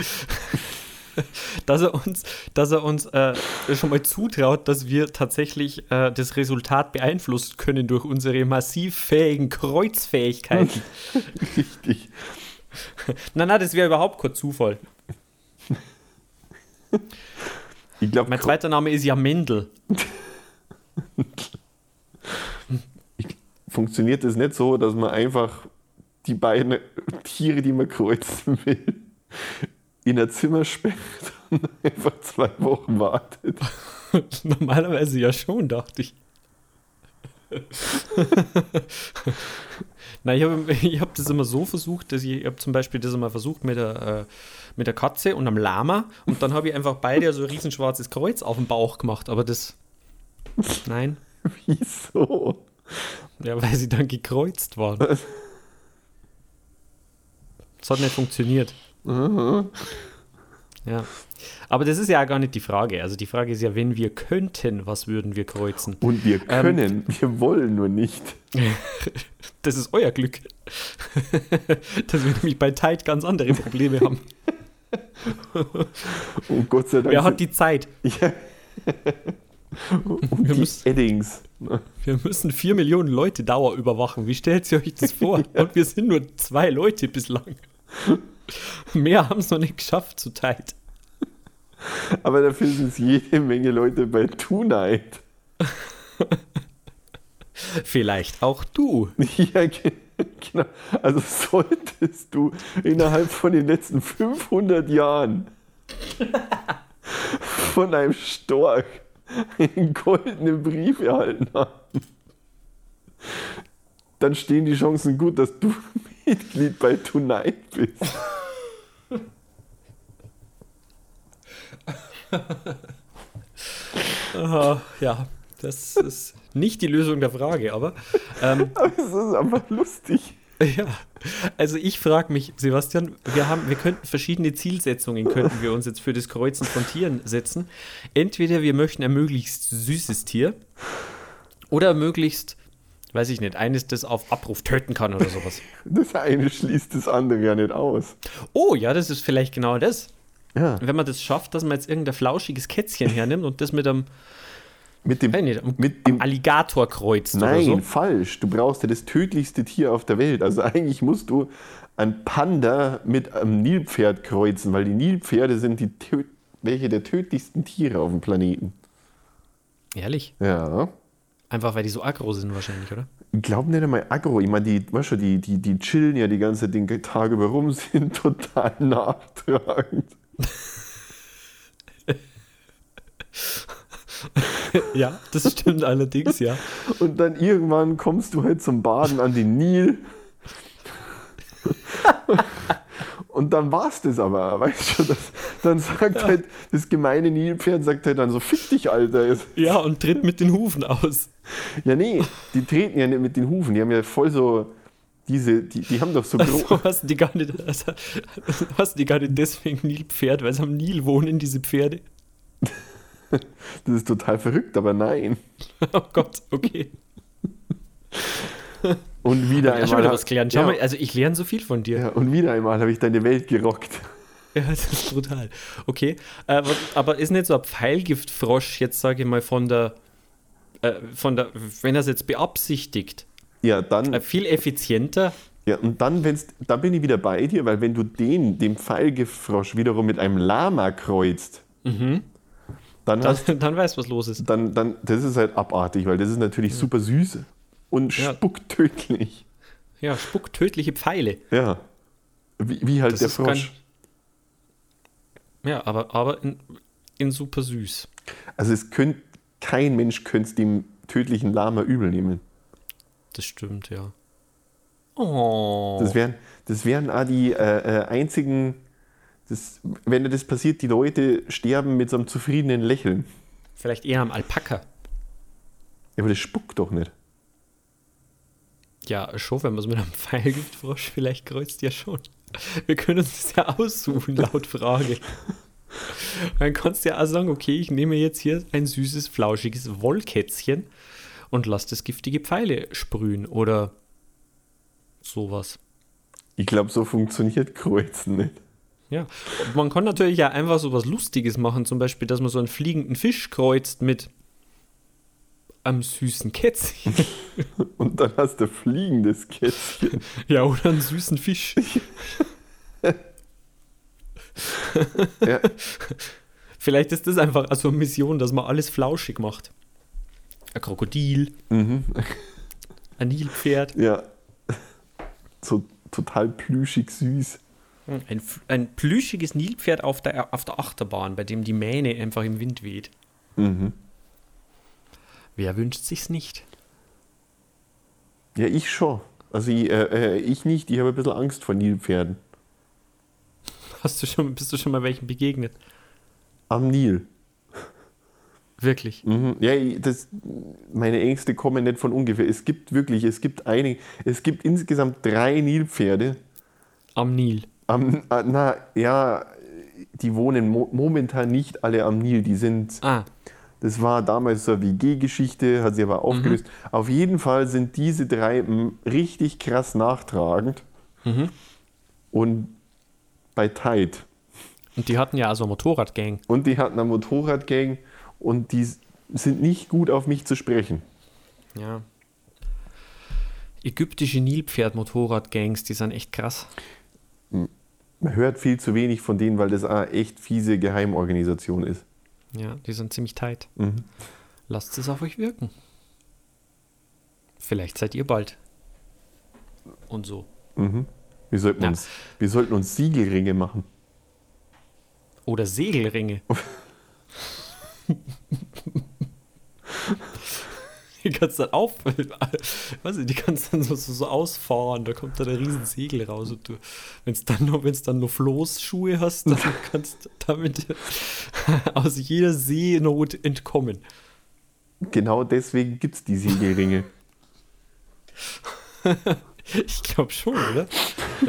dass er uns, dass er uns äh, schon mal zutraut, dass wir tatsächlich äh, das Resultat beeinflussen können durch unsere massiv fähigen Kreuzfähigkeiten. Richtig. nein, nein, das wäre überhaupt kein Zufall. Ich glaube, Mein zweiter Name ist ja Mendel. funktioniert es nicht so, dass man einfach die beiden Tiere, die man kreuzen will, in ein Zimmer sperrt und einfach zwei Wochen wartet. Normalerweise ja schon, dachte ich. Na, ich habe ich hab das immer so versucht, dass ich, ich habe zum Beispiel das immer versucht mit der, äh, mit der Katze und einem Lama und dann habe ich einfach beide so ein riesenschwarzes Kreuz auf dem Bauch gemacht, aber das. Nein. Wieso? Ja, weil sie dann gekreuzt waren. Das hat nicht funktioniert. Ja. Aber das ist ja gar nicht die Frage. Also die Frage ist ja, wenn wir könnten, was würden wir kreuzen? Und wir können, wir wollen nur nicht. Das ist euer Glück. Dass wir nämlich bei Tide ganz andere Probleme haben. Und Gott sei Dank. Wer hat die Zeit? Ja. Und Wir die müssen- Eddings. Wir müssen vier Millionen Leute Dauer überwachen. Wie stellt ihr euch das vor? Und wir sind nur zwei Leute bislang. Mehr haben es noch nicht geschafft zu Tide. Aber dafür sind es jede Menge Leute bei Tonight. Vielleicht auch du. Ja, ge- genau. Also solltest du innerhalb von den letzten 500 Jahren von einem Storch einen goldenen Brief erhalten haben, dann stehen die Chancen gut, dass du Mitglied bei Tonight bist. Aha, ja, das ist nicht die Lösung der Frage, aber ähm, Aber es ist einfach lustig. ja, also ich frage mich, Sebastian, wir haben, wir könnten verschiedene Zielsetzungen könnten wir uns jetzt für das Kreuzen von Tieren setzen. Entweder wir möchten ein möglichst süßes Tier oder möglichst, weiß ich nicht, eines, das auf Abruf töten kann oder sowas. Das eine schließt das andere ja nicht aus. Oh, ja, das ist vielleicht genau das. Ja. Wenn man das schafft, dass man jetzt irgendein flauschiges Kätzchen hernimmt und das mit einem, Mit dem, nicht, am- mit dem Alligator kreuzt oder Nein, so. falsch. Du brauchst ja das tödlichste Tier auf der Welt. Also eigentlich musst du ein Panda mit einem Nilpferd kreuzen, weil die Nilpferde sind die welche der tödlichsten Tiere auf dem Planeten. Ehrlich? Ja. Einfach weil die so aggro sind wahrscheinlich, oder? Ich glaube nicht einmal aggro. Ich meine, die, weißt du, die, die, die chillen ja die ganze den Tag über rum, sind total nachtragend. Ja, das stimmt allerdings, ja. Und dann irgendwann kommst du halt zum Baden an den Nil. Und dann war's das aber, weißt du, das, dann sagt halt das gemeine Nilpferd, sagt halt dann so, fick dich, Alter. Ja, und tritt mit den Hufen aus. Ja, nee, die treten ja nicht mit den Hufen, die haben ja voll so, diese, die, die haben doch so gro Also hast du die gar nicht, also, hast die gar nicht deswegen Nilpferd, weil sie am Nil wohnen, diese Pferde. das ist total verrückt, aber nein. Oh Gott, okay. Und wieder Ja, schon einmal, wieder was gelernt. Schau ja, mal, also ich lerne so viel von dir. ja, und wieder einmal habe ich deine Welt gerockt. Ja, das ist brutal. Okay, äh, aber, aber ist nicht so ein Pfeilgiftfrosch jetzt, sage ich mal, von der, äh, von der, wenn er es jetzt beabsichtigt, Ja, dann, äh, viel effizienter? ja, und dann, wenn's, da bin ich wieder bei dir, weil wenn du den, den Pfeilgiftfrosch wiederum mit einem Lama kreuzt, dann Dann, hast dann weißt du, was los ist. dann, dann, das ist halt abartig, weil das ist natürlich super süß und Ja. spucktödlich. Ja, spuckt tödliche Pfeile. Ja. Wie, wie halt Das der Frosch. Ja, aber, aber in, in super süß. Also es könnt, kein Mensch könnte es dem tödlichen Lama übel nehmen. Das stimmt, ja. Oh. Das wären, das wären auch die äh, äh, einzigen, das, wenn das passiert, die Leute sterben mit so einem zufriedenen Lächeln. Vielleicht eher am Alpaka. Ja, aber das spuckt doch nicht. Ja, schon, wenn man es mit einem Pfeilgiftfrosch vielleicht kreuzt, ja schon. Wir können uns das ja aussuchen, laut Frage. Dann kannst du ja auch sagen, okay, ich nehme jetzt hier ein süßes, flauschiges Wollkätzchen und lass das giftige Pfeile sprühen oder sowas. Ich glaube, so funktioniert Kreuzen nicht. Ja, und man kann natürlich ja einfach so was Lustiges machen, zum Beispiel, dass man so einen fliegenden Fisch kreuzt mit einem süßen Kätzchen. Und dann hast du fliegendes Kätzchen. Ja, oder einen süßen Fisch. Ja. Vielleicht ist das einfach also eine Mission, dass man alles flauschig macht. Ein Krokodil, Mhm. ein Nilpferd, ja. So total plüschig süß. ein, F- ein plüschiges Nilpferd auf der, auf der Achterbahn, bei dem die Mähne einfach im Wind weht. Mhm. Wer wünscht sich's nicht? Ja, ich schon. Also ich, äh, äh, ich nicht, ich habe ein bisschen Angst vor Nilpferden. Hast du schon, bist du schon mal welchen begegnet? Am Nil. Wirklich. Mhm. Ja, das, meine Ängste kommen nicht von ungefähr. Es gibt wirklich, es gibt einige, es gibt insgesamt drei Nilpferde. Am Nil. Am, äh, na, ja, die wohnen mo momentan nicht alle am Nil. Die sind, Ah, das war damals so eine WG-Geschichte, hat sie aber aufgelöst. Auf jeden Fall sind diese drei richtig krass nachtragend. Und bei Tide. und die hatten ja also eine Motorradgang. Und die hatten eine Motorradgang und die sind nicht gut auf mich zu sprechen. Ja. Ägyptische Nilpferd-Motorradgangs, die sind echt krass. Man hört viel zu wenig von denen, weil das eine echt fiese Geheimorganisation ist. Ja, die sind ziemlich tight. Mhm. Lasst es auf euch wirken. Vielleicht seid ihr bald. Und so. Wir sollten, Ja. uns, wir sollten uns Siegelringe machen. Oder Segelringe. die kannst dann auf, weiß ich, die kannst dann so, so, so ausfahren, da kommt dann ein riesen Segel raus und du, wenn es dann nur, wenn es dann nur Floßschuhe hast, dann kannst du damit aus jeder Seenot entkommen. Genau deswegen gibt es die Siegelringe. Ich glaube schon, oder?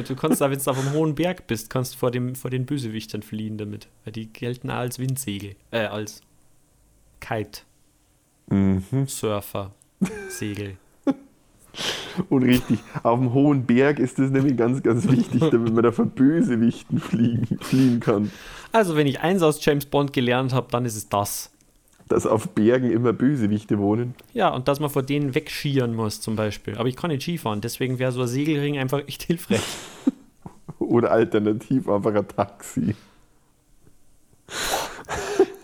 Du kannst da, wenn du auf einem hohen Berg bist, kannst vor, dem, vor den Bösewichtern fliehen damit. Weil die gelten als Windsegel, äh, als Kite, Mhm. Surfer, Segel. Und richtig, auf dem hohen Berg ist das nämlich ganz, ganz wichtig, damit man da vor Bösewichten fliegen, fliehen kann. Also, wenn ich eins aus James Bond gelernt habe, dann ist es das. Dass auf Bergen immer Bösewichte wohnen. Ja, und dass man vor denen wegschieren muss, zum Beispiel. Aber ich kann nicht Skifahren, deswegen wäre so ein Segelring einfach echt hilfreich. Oder alternativ einfach ein Taxi.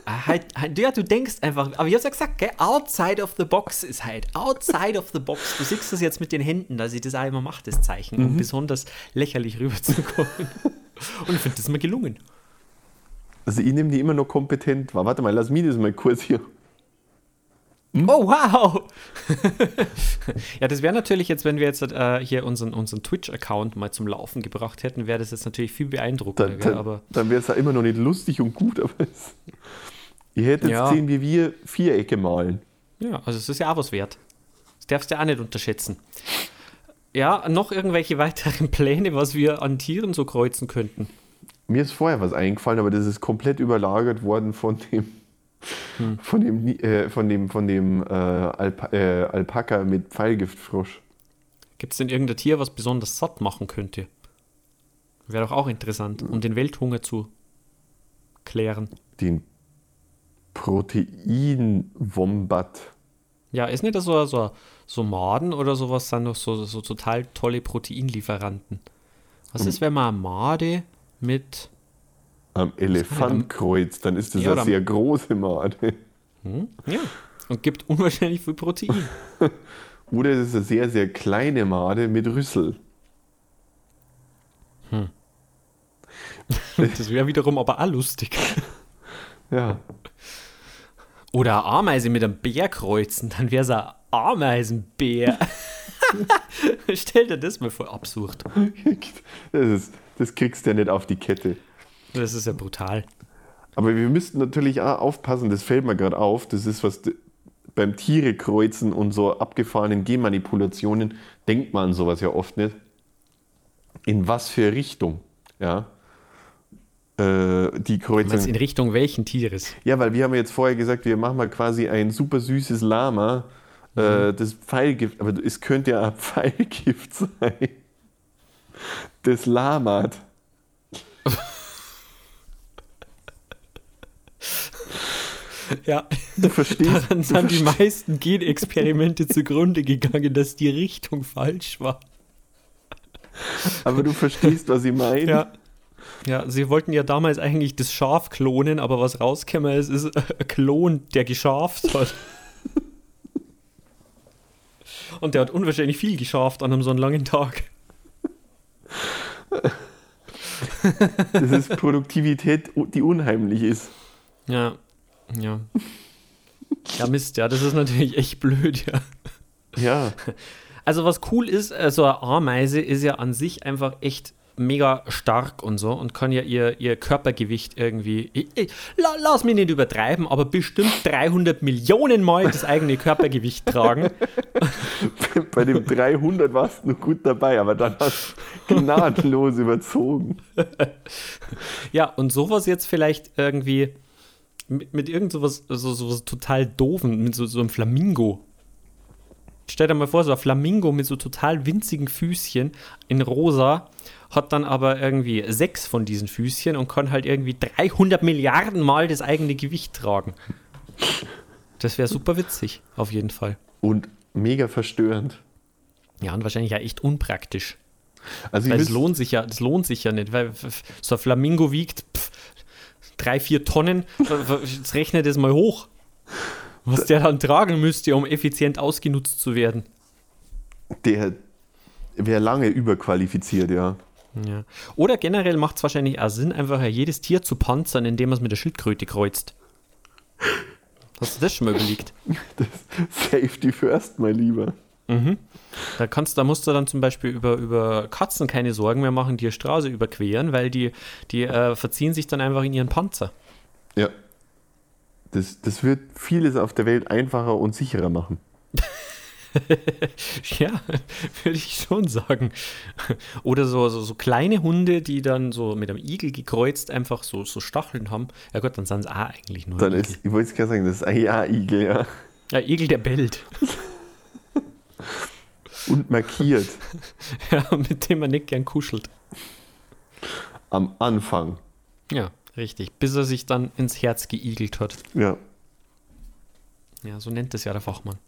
Ah, halt, halt, ja, du denkst einfach, aber ich hab's ja gesagt, gell? outside of the box ist halt, outside of the box. Du siehst das jetzt mit den Händen, dass ich das auch immer mache, das Zeichen, um besonders lächerlich rüberzukommen. Und ich finde das mal gelungen. Also ich nehme die immer noch kompetent wahr. Warte mal, lass mich das mal kurz hier. Oh, wow! ja, das wäre natürlich jetzt, wenn wir jetzt äh, hier unseren, unseren Twitch-Account mal zum Laufen gebracht hätten, wäre das jetzt natürlich viel beeindruckender, dann, aber dann wäre es ja immer noch nicht lustig und gut, aber es, ihr hättet Ja. sehen, wie wir Vierecke malen. Ja, also es ist ja auch was wert. Das darfst du ja auch nicht unterschätzen. Ja, noch irgendwelche weiteren Pläne, was wir an Tieren so kreuzen könnten. Mir ist vorher was eingefallen, aber das ist komplett überlagert worden von dem, Hm. von dem, äh, von dem, von dem äh, Alpa äh, Alpaka mit Pfeilgiftfrosch. Gibt es denn irgendein Tier, was besonders satt machen könnte? Wäre doch auch interessant, um den Welthunger zu klären. Den Proteinwombat. Ja, ist nicht das so, so, so Maden oder sowas, sind doch so, so total tolle Proteinlieferanten. Was ist, wenn man eine Made mit. Am Elefant kreuzt, dann ist das Ja, eine oder- sehr große Made. Ja, und gibt unwahrscheinlich viel Protein. Oder es ist eine sehr, sehr kleine Made mit Rüssel. Das wäre wiederum aber auch lustig. Ja. Oder eine Ameise mit einem Bär kreuzen, dann wäre es ein Ameisenbär. Stell dir das mal vor, absurd. Das, ist, das kriegst du ja nicht auf die Kette. Das ist ja brutal. Aber wir müssten natürlich auch aufpassen, das fällt mir gerade auf, das ist was beim Tiere kreuzen und so abgefahrenen Genmanipulationen denkt man an sowas ja oft nicht. In was für Richtung? Ja. Äh, die Kreuzung. in Richtung welchen Tieres? Ja, weil wir haben jetzt vorher gesagt, wir machen mal quasi ein super süßes Lama, äh, das Pfeilgift, aber es könnte ja ein Pfeilgift sein. Das Lamat. Ja, Du verstehst, daran sind die meisten Genexperimente zugrunde gegangen, dass die Richtung falsch war. aber du verstehst, was ich meine. Ja. Ja, sie wollten ja damals eigentlich das Schaf klonen, aber was rauskäme, ist, ist ein Klon, der geschaft hat. Und der hat unwahrscheinlich viel geschafft an einem so einen langen Tag. Das ist Produktivität, die unheimlich ist. Ja, ja. Ja, Mist, ja, das ist natürlich echt blöd, ja. Ja, Also was cool ist, so eine Ameise ist ja an sich einfach echt mega stark und so und kann ja ihr, ihr Körpergewicht irgendwie, ich, ich, la, lass mich nicht übertreiben, aber bestimmt 300 Millionen Mal das eigene Körpergewicht tragen. Bei dem 300 warst du noch gut dabei, aber dann hast du gnadenlos überzogen. Ja, und sowas jetzt vielleicht irgendwie mit, mit irgend sowas, so, sowas total doofen, mit so, so einem Flamingo. Stell dir mal vor, so ein Flamingo mit so total winzigen Füßchen in rosa hat dann aber irgendwie sechs von diesen Füßchen und kann halt irgendwie 300 Milliarden Mal das eigene Gewicht tragen. Das wäre super witzig, auf jeden Fall. Und mega verstörend. Ja, und wahrscheinlich ja echt unpraktisch. Also Weil es lohnt sich ja, das lohnt sich ja nicht, weil so ein Flamingo wiegt pff, drei, vier Tonnen. Jetzt rechne das mal hoch. Was der dann tragen müsste, um effizient ausgenutzt zu werden. der wäre lange überqualifiziert, ja. Ja. Oder generell macht es wahrscheinlich auch Sinn, einfach jedes Tier zu panzern, indem man es mit der Schildkröte kreuzt. Hast du das schon mal überlegt? Safety first, mein Lieber. Da, kannst, da musst du dann zum Beispiel über, über Katzen keine Sorgen mehr machen, die eine Straße überqueren, weil die, die äh, verziehen sich dann einfach in ihren Panzer. Ja. Das, das wird vieles auf der Welt einfacher und sicherer machen. Ja, würde ich schon sagen. Oder so, so, so kleine Hunde, die dann so mit einem Igel gekreuzt einfach so, so Stacheln haben. Ja Gott, dann sind es auch eigentlich nur Dann Igel. ist, ich wollte es gerade sagen, das ist ein Ja-Igel, ja. Ja, Igel, der bellt. Und markiert Ja, mit dem man nicht gern kuschelt. am Anfang. Ja, richtig. Bis er sich dann ins Herz geigelt hat. Ja. Ja, so nennt es ja der Fachmann.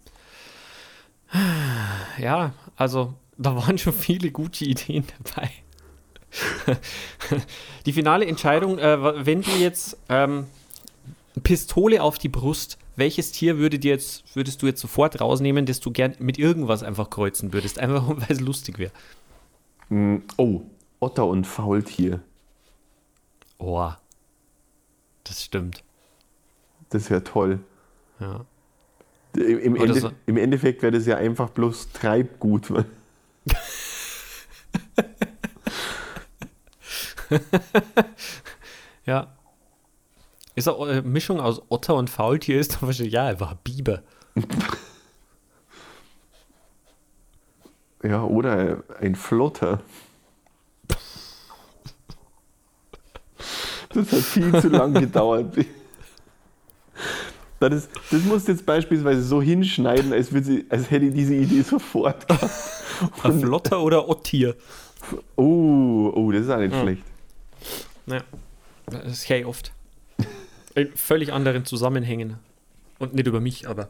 Ja, also da waren schon viele gute Ideen dabei. Die finale Entscheidung, äh, wenn du jetzt ähm, Pistole auf die Brust, welches Tier würde dir jetzt, würdest du jetzt sofort rausnehmen, das du gern mit irgendwas einfach kreuzen würdest? Einfach weil es lustig wäre. Mm, Oh, Otter und Faultier. Oh. Das stimmt. Das wäre toll. Ja. Im, im, Ende, so. Im Endeffekt wäre das ja einfach bloß Treibgut. Ja. Ist eine äh, Mischung aus Otter und Faultier ist doch wahrscheinlich, ja, einfach ein Biber. Ja, oder ein Flotter. Das hat viel zu lang gedauert. Das, ist, das musst du jetzt beispielsweise so hinschneiden, als, würde sie, als hätte ich diese Idee sofort. gehabt. Flotter oder Ottier? Oh, oh, das ist auch nicht schlecht. Ja. Das höre ich oft. In völlig anderen Zusammenhängen. Und nicht über mich, aber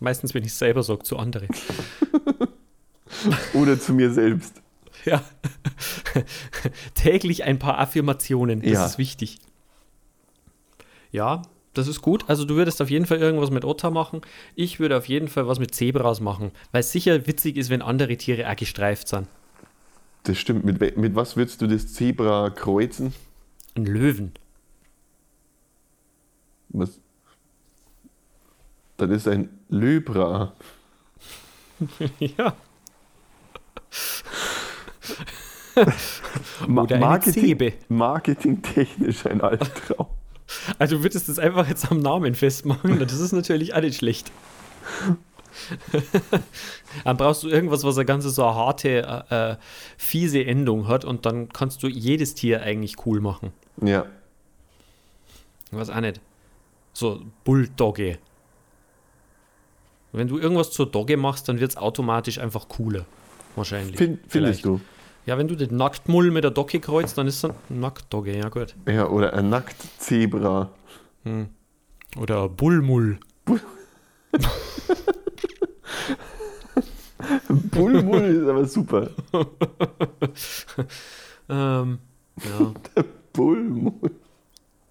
meistens, wenn ich es selber sage, zu anderen. Oder zu mir selbst. Ja. Täglich ein paar Affirmationen, das Ja. ist wichtig. Ja, das ist gut. Also du würdest auf jeden Fall irgendwas mit Otter machen. Ich würde auf jeden Fall was mit Zebras machen, weil es sicher witzig ist, wenn andere Tiere auch gestreift sind. Das stimmt. Mit, mit was würdest du das Zebra kreuzen? Ein Löwen. Was? Das ist ein Löbra. ja. Oder Marketing. Marketingtechnisch ein Albtraum. Also du würdest es einfach jetzt am Namen festmachen. Das ist natürlich auch nicht schlecht. dann brauchst du irgendwas, was eine ganze so eine harte, äh, äh, fiese Endung hat und dann kannst du jedes Tier eigentlich cool machen. Ja. Was auch nicht. So Bulldogge. Wenn du irgendwas zur Dogge machst, dann wird es automatisch einfach cooler. Wahrscheinlich. Find, Vielleicht. findest du? Ja, wenn du den Nacktmull mit der Dogge kreuzt, dann ist es ein Nacktdogge, ja gut. Ja, oder ein Nacktzebra. Oder Bullmull. Bullmull ist aber super. Ähm, ja. Bullmull.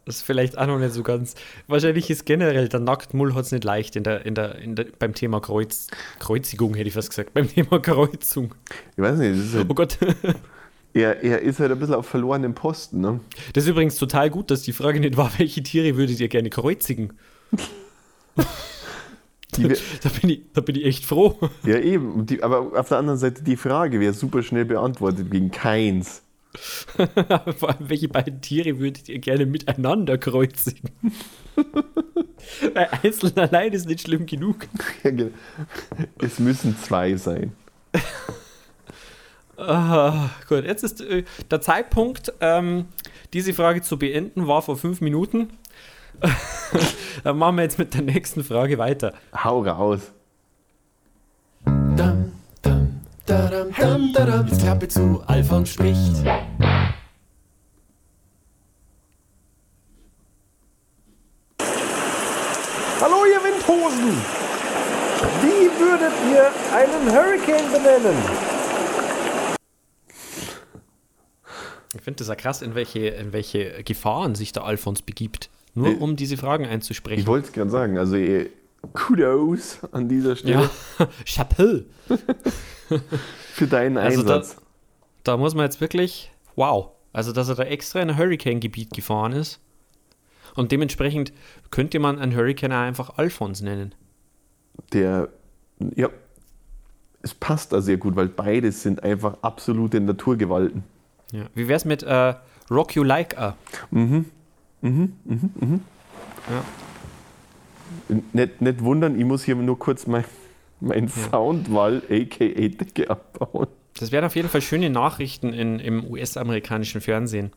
Das ist vielleicht auch noch nicht so ganz. Wahrscheinlich ist generell der Nacktmull hat es nicht leicht in der, in der, in der, beim Thema Kreuz, Kreuzigung, hätte ich fast gesagt. Beim Thema Kreuzung. Ich weiß nicht, das ist halt, Oh Gott. er, er ist halt ein bisschen auf verlorenem Posten. Ne? Das ist übrigens total gut, dass die Frage nicht war, welche Tiere würdet ihr gerne kreuzigen? Wär, Da bin ich, da bin ich echt froh. ja, eben. Die, aber auf der anderen Seite, die Frage wäre super schnell beantwortet gegen keins. Vor allem, welche beiden Tiere würdet ihr gerne miteinander kreuzigen? Weil einzeln allein ist nicht schlimm genug. Ja, genau. Es müssen zwei sein. Ah, gut, jetzt ist äh, der Zeitpunkt, ähm, diese Frage zu beenden, war vor fünf Minuten. Dann machen wir jetzt mit der nächsten Frage weiter. Hau raus. Dam, dadam, dam, dadam. Jetzt Klappe zu, Alfons spricht. Hallo, ihr Windhosen! Wie würdet ihr einen Hurricane benennen? Ich finde das ja krass, in welche, in welche Gefahren sich der Alfons begibt. Nur Äh, um diese Fragen einzusprechen. Ich wollte es gerade sagen. Also, eh, Kudos an dieser Stelle ja, Chapeau. für deinen Also da- Einsatz. Da muss man jetzt wirklich, wow. Also, dass er da extra in ein Hurricane-Gebiet gefahren ist. Und dementsprechend könnte man einen Hurricane auch einfach Alfons nennen. Der, ja, es passt da sehr gut, weil beides sind einfach absolute Naturgewalten. Ja. Wie wär's mit äh, Rock You Like A? Nicht, nicht wundern, ich muss hier nur kurz mein, mein Soundwall, aka Decke, abbauen. Das wären auf jeden Fall schöne Nachrichten in, im US-amerikanischen Fernsehen.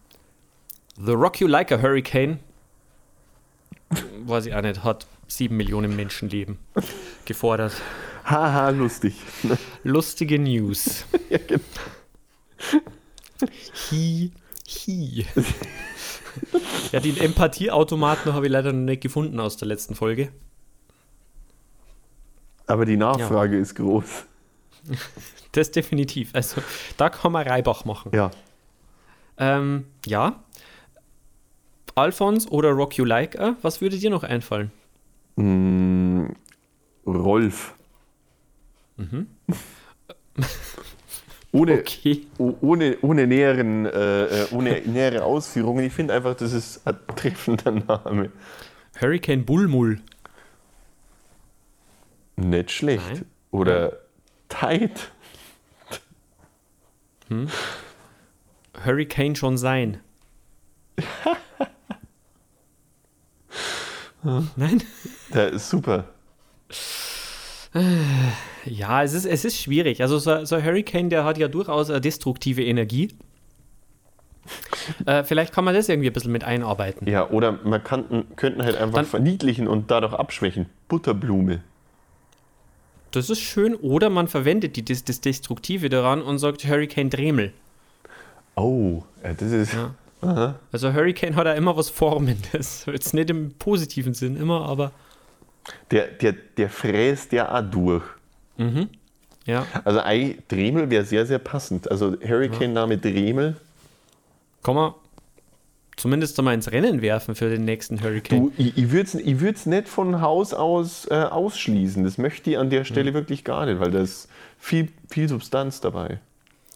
The Rock You Like a Hurricane, weiß ich auch nicht, hat sieben Millionen Menschenleben gefordert. Haha, lustig. Lustige News. ja, genau. Hi, hi. ja, den Empathieautomaten habe ich leider noch nicht gefunden aus der letzten Folge. Aber die Nachfrage ist groß. Das definitiv. Also, da kann man Reibach machen. Ja. Ähm, ja. Alphons oder Rock You Like A, was würde dir noch einfallen? Mm, Rolf. ohne, Okay. oh- ohne, ohne, näheren, äh, äh, ohne nähere Ausführungen. Ich finde einfach, das ist ein treffender Name. Hurricane Bullmull. Nicht schlecht. Nein. Oder Tight. Hurricane schon sein. Nein? Der ist super. Ja, es ist, es ist schwierig. Also so, so ein Hurricane, der hat ja durchaus eine destruktive Energie. Äh, vielleicht kann man das irgendwie ein bisschen mit einarbeiten. Ja, oder man kann, könnten halt einfach Dann- verniedlichen und dadurch abschwächen. Butterblume. Das ist schön. Oder man verwendet die, das, das Destruktive daran und sagt Hurricane Dremel. Oh, ja, das ist. Ja. Aha. Also Hurricane hat ja immer was Formendes. Jetzt nicht im positiven Sinn immer, aber Der, der, der fräst ja auch durch. ja. Also ein Dremel wäre sehr, sehr passend. Also Hurricane-Name Dremel. Kann man zumindest einmal ins Rennen werfen für den nächsten Hurricane. Du, ich, ich würde es nicht von Haus aus äh, ausschließen. Das möchte ich an der Stelle wirklich gar nicht, weil da ist viel, viel Substanz dabei.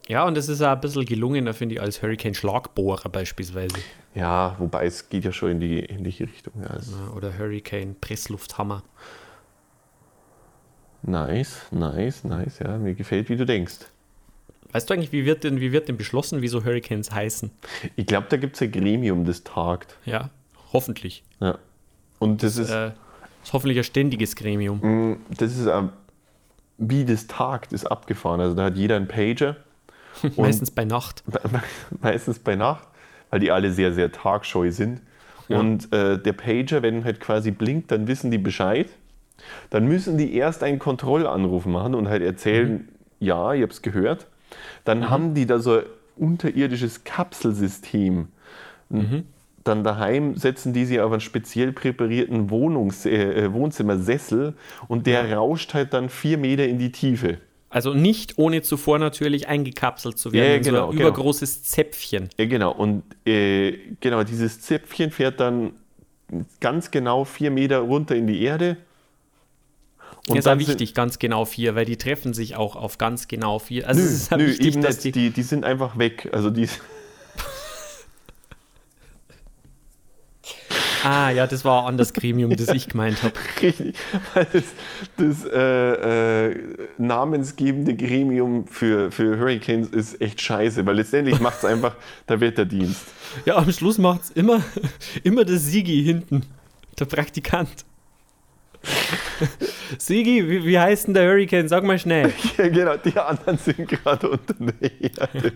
Ja, und das ist auch ein bisschen gelungener, finde ich, als Hurricane Schlagbohrer beispielsweise. Ja, wobei es geht ja schon in die ähnliche Richtung. Ja, Oder Hurricane Presslufthammer. Nice, nice, nice. Ja, mir gefällt, wie du denkst. Weißt du eigentlich, wie wird denn, wie wird denn beschlossen, wie so Hurricanes heißen? Ich glaube, da gibt es ein Gremium, das tagt. Ja, hoffentlich. Ja. Und das ist, Äh, ist hoffentlich ein ständiges Gremium. mh, das ist ähm, wie das tagt, ist abgefahren. Also da hat jeder einen Pager. Meistens bei Nacht. meistens bei Nacht, weil die alle sehr, sehr tagscheu sind. Ja. Und äh, der Pager, wenn halt quasi blinkt, dann wissen die Bescheid. Dann müssen die erst einen Kontrollanruf machen und halt erzählen, ja, ich hab's gehört. Dann haben die da so ein unterirdisches Kapselsystem. Dann daheim setzen die sich auf einen speziell präparierten Wohnungs äh, äh, Wohnzimmersessel und der rauscht halt dann vier Meter in die Tiefe. Also nicht ohne zuvor natürlich eingekapselt zu werden Ja, in so genau, ein genau. übergroßes Zäpfchen. Ja, genau. Und äh, genau, dieses Zäpfchen fährt dann ganz genau vier Meter runter in die Erde. Und das ist auch wichtig, ganz genau vier, weil die treffen sich auch auf ganz genau vier. Also Nö, es ist auch nö wichtig, eben dass die, Die, die sind einfach weg. Also die, Ah, ja, das war ein anderes Gremium, das ich gemeint habe. Richtig. Das, das äh, äh, namensgebende Gremium für, für Hurricanes ist echt scheiße, weil letztendlich macht es einfach der Wetterdienst. Ja, am Schluss macht es immer, immer der Sigi hinten, der Praktikant. Sigi, wie, wie heißt denn der Hurricane? Sag mal schnell. Ja, genau, die anderen sind gerade unter der Erde.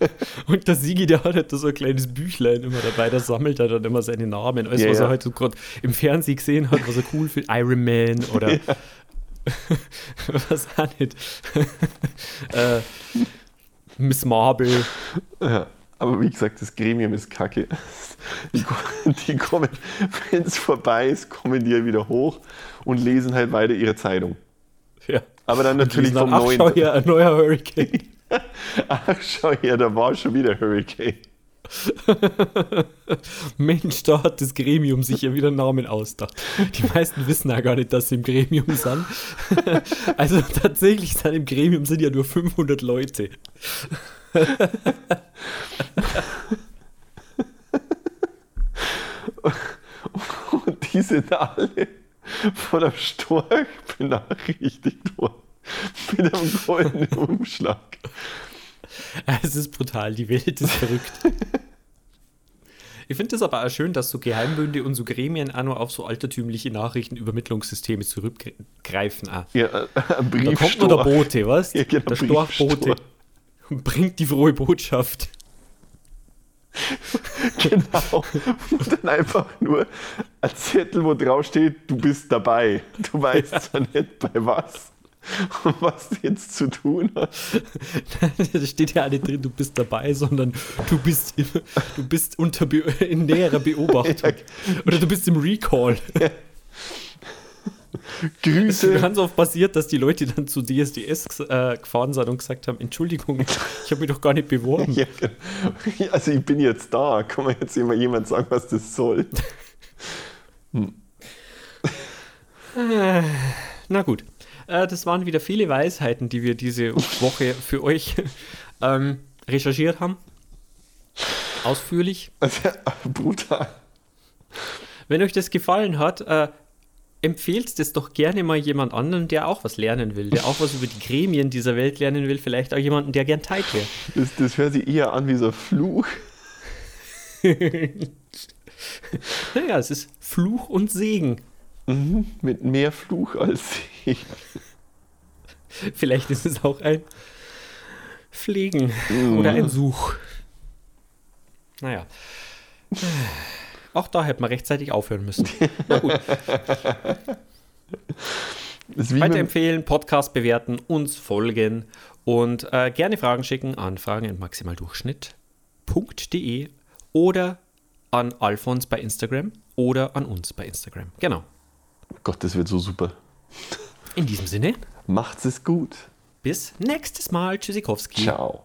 Und der Sigi, der hat halt so ein kleines Büchlein immer dabei, da sammelt er dann immer seine Namen. Alles, Ja, was ja. er halt so gerade im Fernsehen gesehen hat, was er cool findet. Iron Man oder was auch nicht. äh, Miss Marble. Ja, aber wie gesagt, das Gremium ist kacke. Die, ko- die kommen, wenn es vorbei ist, kommen die ja wieder hoch und lesen halt weiter ihre Zeitung. Ja. Aber dann natürlich vom neuen. her, ein neuer Hurricane. Ach, schau her, da war schon wieder Hurricane. Mensch, da hat das Gremium sich ja wieder Namen ausgedacht. Die meisten wissen ja gar nicht, dass sie im Gremium sind. Also tatsächlich sind im Gremium sind ja nur 500 Leute. Und die sind alle von einem Storch benachrichtigt worden. Mit einem goldenen Umschlag. Es ist brutal, die Welt ist verrückt. Ich finde es aber auch schön, dass so Geheimbünde und so Gremien auch nur auf so altertümliche Nachrichtenübermittlungssysteme zurückgreifen. Auch. Ja, äh, ein Da kommt nur der. Bote, was? Ja, genau, der Storchbote und bringt die frohe Botschaft. Genau. Und dann einfach nur ein Zettel, wo drauf steht, du bist dabei. Du weißt zwar nicht bei was was du jetzt zu tun hast. da steht ja nicht drin, du bist dabei, sondern du bist, im, du bist unter Be in näherer Beobachtung. Oder du bist im Recall. Es ist Grüße. ganz oft passiert, dass die Leute dann zu DSDS äh, gefahren sind und gesagt haben, Entschuldigung, ich habe mich doch gar nicht beworben. Ja, genau. Also ich bin jetzt da. Kann mir jetzt immer jemand sagen, was das soll? Na gut, äh, das waren wieder viele Weisheiten, die wir diese Woche für euch ähm, recherchiert haben. Ausführlich. Also, brutal. Wenn euch das gefallen hat, äh, empfehlt es doch gerne mal jemand anderen, der auch was lernen will, der auch was über die Gremien dieser Welt lernen will, vielleicht auch jemanden, der gern Teig wäre. Das, das hört sich eher an wie so ein Fluch. Naja, es ist Fluch und Segen. Mit mehr Fluch als ich. Vielleicht ist es auch ein Pflegen oder ein Such. Naja. Auch da hätte man rechtzeitig aufhören müssen. Na gut. Weiterempfehlen, Podcast bewerten, uns folgen und äh, gerne Fragen schicken an fragen.maximaldurchschnitt.de oder an Alfons bei Instagram oder an uns bei Instagram. Genau. Gott, das wird so super. In diesem Sinne, Macht's es gut. bis nächstes Mal. Tschüssikowski. Ciao.